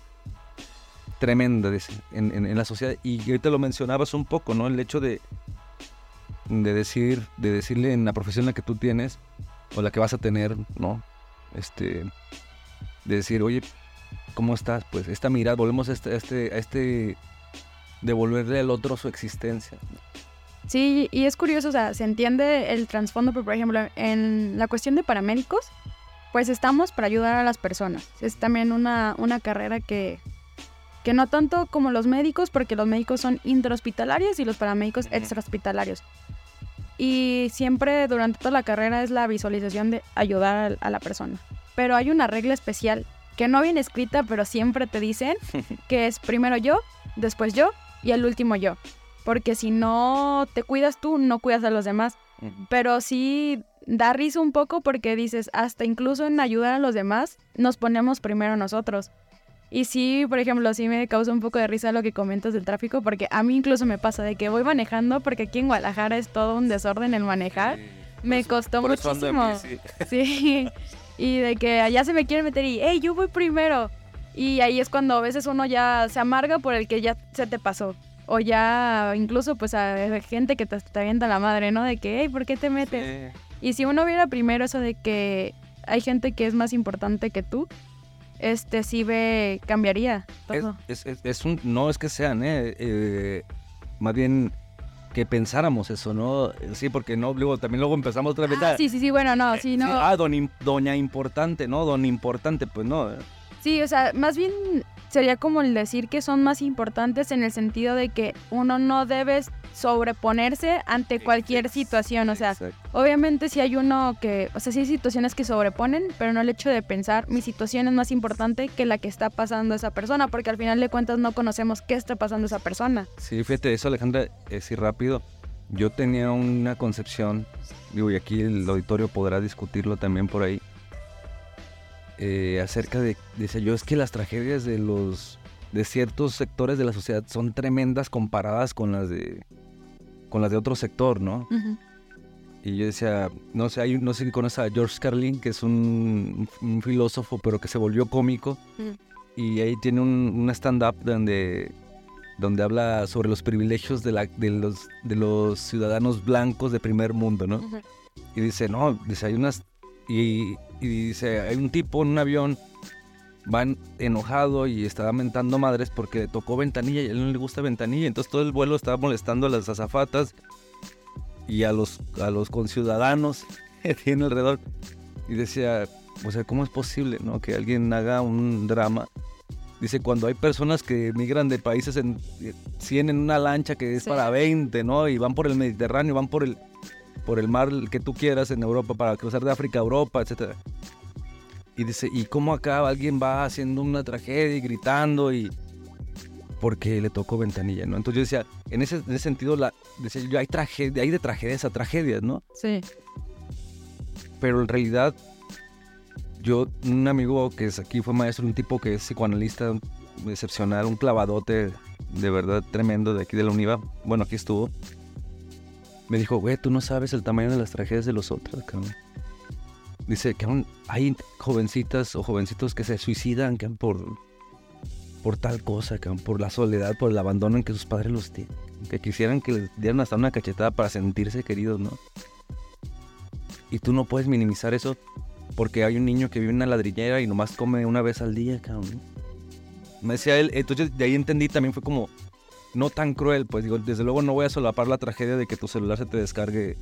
tremenda dice, en, en, la sociedad. Y ahorita lo mencionabas un poco, ¿no? El hecho de, de decir, de decirle en la profesión la que tú tienes, o la que vas a tener, ¿no? este, de decir, oye, ¿cómo estás? Pues esta mirada, volvemos a este, a este, a este devolverle al otro su existencia. Sí, y es curioso, o sea, se entiende el trasfondo, pero por ejemplo, en la cuestión de paramédicos, pues estamos para ayudar a las personas. Es también una, una carrera que, que no tanto como los médicos, porque los médicos son intrahospitalarios y los paramédicos extrahospitalarios. Y siempre durante toda la carrera es la visualización de ayudar a, la persona. Pero hay una regla especial que no viene escrita, pero siempre te dicen [LAUGHS] que es primero yo, después yo y al último yo. Porque si no te cuidas tú, no cuidas a los demás. Pero sí da risa un poco porque dices, hasta incluso en ayudar a los demás, nos ponemos primero nosotros. Y sí, por ejemplo, sí me causa un poco de risa lo que comentas del tráfico, porque a mí incluso me pasa de que voy manejando, porque aquí en Guadalajara es todo un desorden el manejar. me costó muchísimo. [LAUGHS] [LAUGHS] sí. Y de que allá se me quiere meter y, hey, yo voy primero. Y ahí es cuando a veces uno ya se amarga por el que ya se te pasó. O ya incluso pues a gente que te, te avienta la madre, ¿no? De que, hey, ¿por qué te metes? Y si uno viera primero eso de que hay gente que es más importante que tú, este sí ve, cambiaría todo. Es, es, un, no es que sean, eh, eh, más bien que pensáramos eso, ¿no? Sí, porque no, luego también luego empezamos otra vez. Ah, sí, sí, sí, bueno, no, sí, no. ah, doña importante, ¿no? Don importante, pues no. Sí, o sea, más bien sería como el decir que son más importantes en el sentido de que uno no debe sobreponerse ante cualquier situación. O sea, obviamente si hay uno que, o sea, sí hay situaciones que sobreponen, pero no el hecho de pensar mi situación es más importante que la que está pasando esa persona, porque al final de cuentas no conocemos qué está pasando esa persona. Sí, fíjate, eso Alejandra, es ir rápido. Yo tenía una concepción, digo, y aquí el auditorio podrá discutirlo también por ahí, eh, acerca de, dice yo, es que las tragedias de los de ciertos sectores de la sociedad son tremendas comparadas con las de con las de otro sector, ¿no? Y yo decía, no sé, hay, no sé si conoces a George Carlin, que es un, filósofo, pero que se volvió cómico. Y ahí tiene un, stand-up donde, donde habla sobre los privilegios de, la, de, los, de los ciudadanos blancos de primer mundo, ¿no? Y dice, no, dice, hay unas... Y, y dice, hay un tipo en un avión va enojado y está mentando madres porque tocó ventanilla y a él no le gusta ventanilla. Entonces todo el vuelo estaba molestando a las azafatas y a los, a los conciudadanos [LAUGHS] que tiene alrededor. Y decía, o sea, ¿cómo es posible no? que alguien haga un drama? Dice, cuando hay personas que migran de países en 100 en una lancha que es para 20, ¿no? Y van por el Mediterráneo, van por el, por el mar que tú quieras en Europa para cruzar de África a Europa, etcétera y dice, ¿y cómo acá alguien va haciendo una tragedia y gritando y porque le tocó ventanilla, ¿no? Entonces yo decía, en ese, en ese sentido, la, decía yo, hay, tragedia, hay de tragedias a tragedias, ¿no? Sí. Pero en realidad, yo, un amigo que es aquí fue maestro, un tipo que es psicoanalista excepcional, un clavadote de verdad tremendo de aquí de la UNIVA, bueno, aquí estuvo, me dijo, güey, tú no sabes el tamaño de las tragedias de los otros, cabrón. Dice que aún hay jovencitas o jovencitos que se suicidan que por, por tal cosa, que por la soledad, por el abandono en que sus padres los tienen. Que quisieran que les dieran hasta una cachetada para sentirse queridos, ¿no? Y tú no puedes minimizar eso porque hay un niño que vive en una ladrillera y nomás come una vez al día, cabrón. Me decía él, entonces de ahí entendí también fue como no tan cruel, pues digo, desde luego no voy a solapar la tragedia de que tu celular se te descargue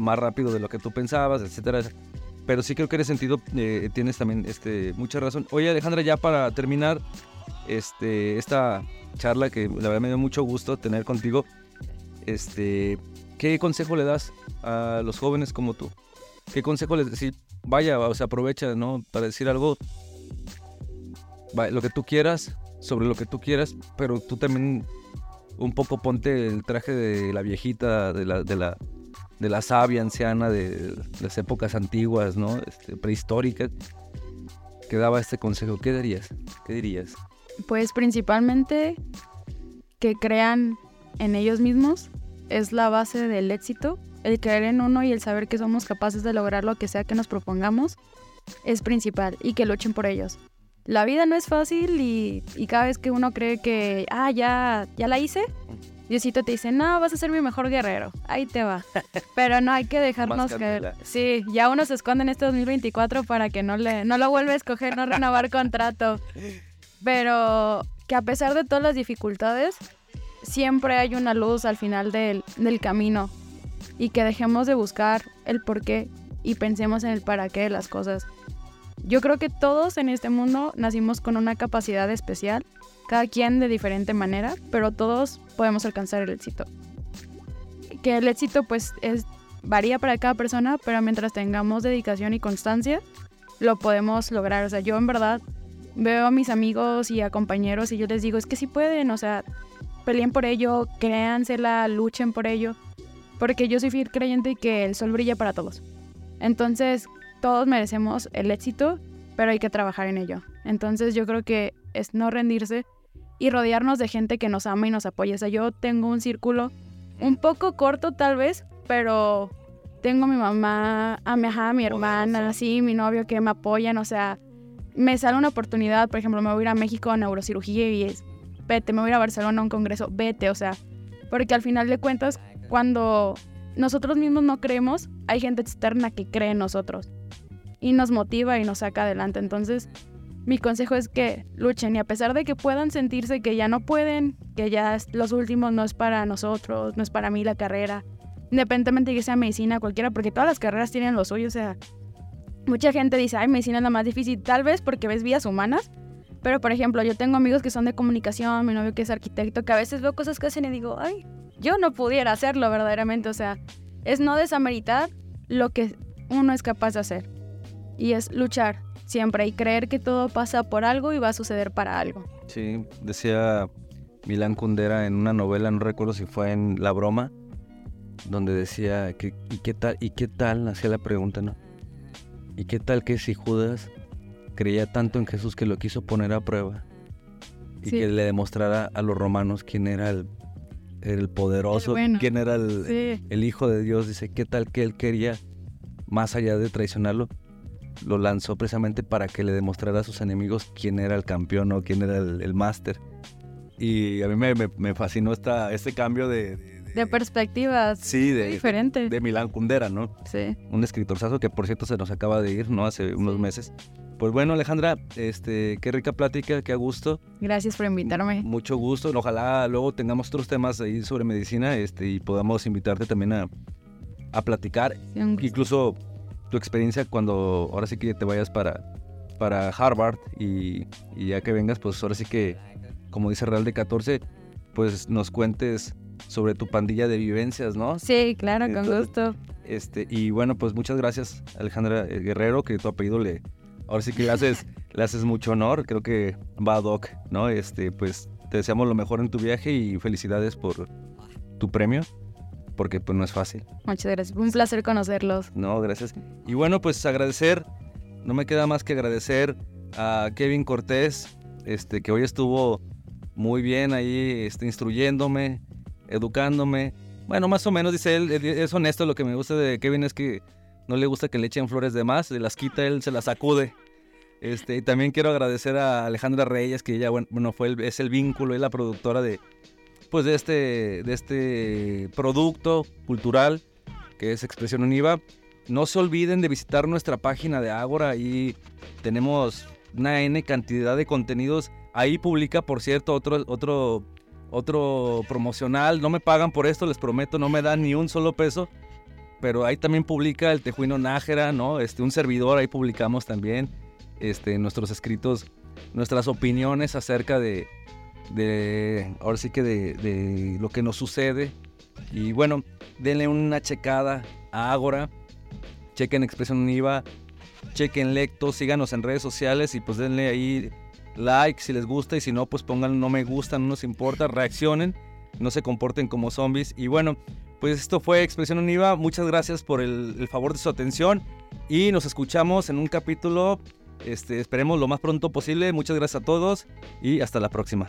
más rápido de lo que tú pensabas, etcétera pero sí creo que en ese sentido eh, tienes también este, mucha razón. Oye, Alejandra, ya para terminar, este, esta charla que la verdad me dio mucho gusto tener contigo. Este, ¿Qué consejo le das a los jóvenes como tú? ¿Qué consejo les decís? Vaya, o sea, aprovecha, ¿no? Para decir algo, lo que tú quieras, sobre lo que tú quieras, pero tú también un poco ponte el traje de la viejita, de la, de la sabia anciana de las épocas antiguas, ¿no? Este, prehistóricas, que daba este consejo. ¿Qué dirías? ¿Qué dirías? Pues principalmente que crean en ellos mismos es la base del éxito. El creer en uno y el saber que somos capaces de lograr lo que sea que nos propongamos es principal y que luchen por ellos. La vida no es fácil y, cada vez que uno cree que, ah, ya, ya la hice, Diosito te dice, no, vas a ser mi mejor guerrero. Ahí te va. [LAUGHS] Pero no hay que dejarnos caer. Sí, ya uno se esconde en este 2024 para que no, le, no lo vuelva a escoger, no renovar contrato. Pero que a pesar de todas las dificultades, siempre hay una luz al final del, del camino. Y que dejemos de buscar el por qué y pensemos en el para qué de las cosas. Yo creo que todos en este mundo nacimos con una capacidad especial, cada quien de diferente manera, pero todos podemos alcanzar el éxito. Que el éxito pues es, varía para cada persona, pero mientras tengamos dedicación y constancia, lo podemos lograr. O sea, yo en verdad veo a mis amigos y a compañeros y yo les digo, es que sí pueden, o sea, peleen por ello, créansela, luchen por ello, porque yo soy fiel creyente que el sol brilla para todos. Entonces, todos merecemos el éxito, pero hay que trabajar en ello. Entonces yo creo que es no rendirse y rodearnos de gente que nos ama y nos apoya. O sea, yo tengo un círculo un poco corto tal vez, pero tengo a mi mamá, a mi, a mi hermana, sí, mi novio que me apoyan. O sea, me sale una oportunidad, por ejemplo, me voy a ir a México a neurocirugía y es, vete, me voy a ir a Barcelona a un congreso, vete, o sea, porque al final de cuentas, cuando nosotros mismos no creemos, hay gente externa que cree en nosotros y nos motiva y nos saca adelante. Entonces, mi consejo es que luchen y a pesar de que puedan sentirse que ya no pueden, que ya los últimos no es para nosotros, no es para mí la carrera, independientemente de que sea medicina, cualquiera, porque todas las carreras tienen lo suyo, o sea, mucha gente dice, ay, medicina es la más difícil, tal vez porque ves vidas humanas, pero por ejemplo, yo tengo amigos que son de comunicación, mi novio que es arquitecto, que a veces veo cosas que hacen y digo, ay, yo no pudiera hacerlo verdaderamente, o sea, es no desameritar lo que uno es capaz de hacer y es luchar siempre y creer que todo pasa por algo y va a suceder para algo. Sí, decía Milán Kundera en una novela, no recuerdo si fue en La Broma, donde decía, que, ¿y qué tal? ¿Y qué tal? Hacía la pregunta, ¿no? ¿Y qué tal que si Judas creía tanto en Jesús que lo quiso poner a prueba y que le demostrara a los romanos quién era el, el poderoso, quién era el, el Hijo de Dios? Dice, ¿qué tal que él quería, más allá de traicionarlo, lo lanzó precisamente para que le demostrara a sus enemigos quién era el campeón o quién era el, máster. Y a mí me, fascinó esta, este cambio de... De, perspectivas. Sí, de, diferente. De, Milán Kundera, ¿no? Sí. Un escritorzazo que por cierto se nos acaba de ir, ¿no? Hace unos meses. Pues bueno, Alejandra, este, qué rica plática, qué a gusto. Gracias por invitarme. Mucho gusto. Ojalá luego tengamos otros temas ahí sobre medicina este, y podamos invitarte también a, a platicar. Incluso tu experiencia cuando ahora sí que te vayas para, para Harvard y, ya que vengas, pues ahora sí que, como dice Real de 14, pues nos cuentes sobre tu pandilla de vivencias, ¿no? Sí, claro, con gusto. Este, y bueno, pues muchas gracias, Alejandra eh, Guerrero, que tu apellido le, ahora sí que le haces, [LAUGHS] le haces mucho honor, creo que va a Doc, ¿no? Este, pues te deseamos lo mejor en tu viaje y felicidades por tu premio porque pues no es fácil. Muchas gracias, un placer conocerlos. No, gracias. Y bueno, pues agradecer, no me queda más que agradecer a Kevin Cortés, este, que hoy estuvo muy bien ahí este, instruyéndome, educándome. Bueno, más o menos, dice él, es honesto, lo que me gusta de Kevin es que no le gusta que le echen flores de más, se las quita él, se las sacude. Este, y también quiero agradecer a Alejandra Reyes, que ella, bueno, fue es el vínculo, es la productora de, pues de este, de este producto cultural que es Expresión Univa. No se olviden de visitar nuestra página de Ágora, ahí tenemos una N cantidad de contenidos. Ahí publica, por cierto, otro, otro, otro promocional. No me pagan por esto, les prometo, no me dan ni un solo peso. Pero ahí también publica el Tejuino Nájera, ¿no? Este, un servidor, ahí publicamos también este, nuestros escritos nuestras opiniones acerca de, de ahora sí que de, de lo que nos sucede. Y bueno, denle una checada a Ágora, chequen Expresión Univa, chequen Lecto, síganos en redes sociales y pues denle ahí like si les gusta y si no, pues pongan no me gusta, no nos importa, reaccionen, no se comporten como zombies. Y bueno, pues esto fue Expresión Univa, muchas gracias por el, el favor de su atención y nos escuchamos en un capítulo, este, esperemos lo más pronto posible, muchas gracias a todos y hasta la próxima.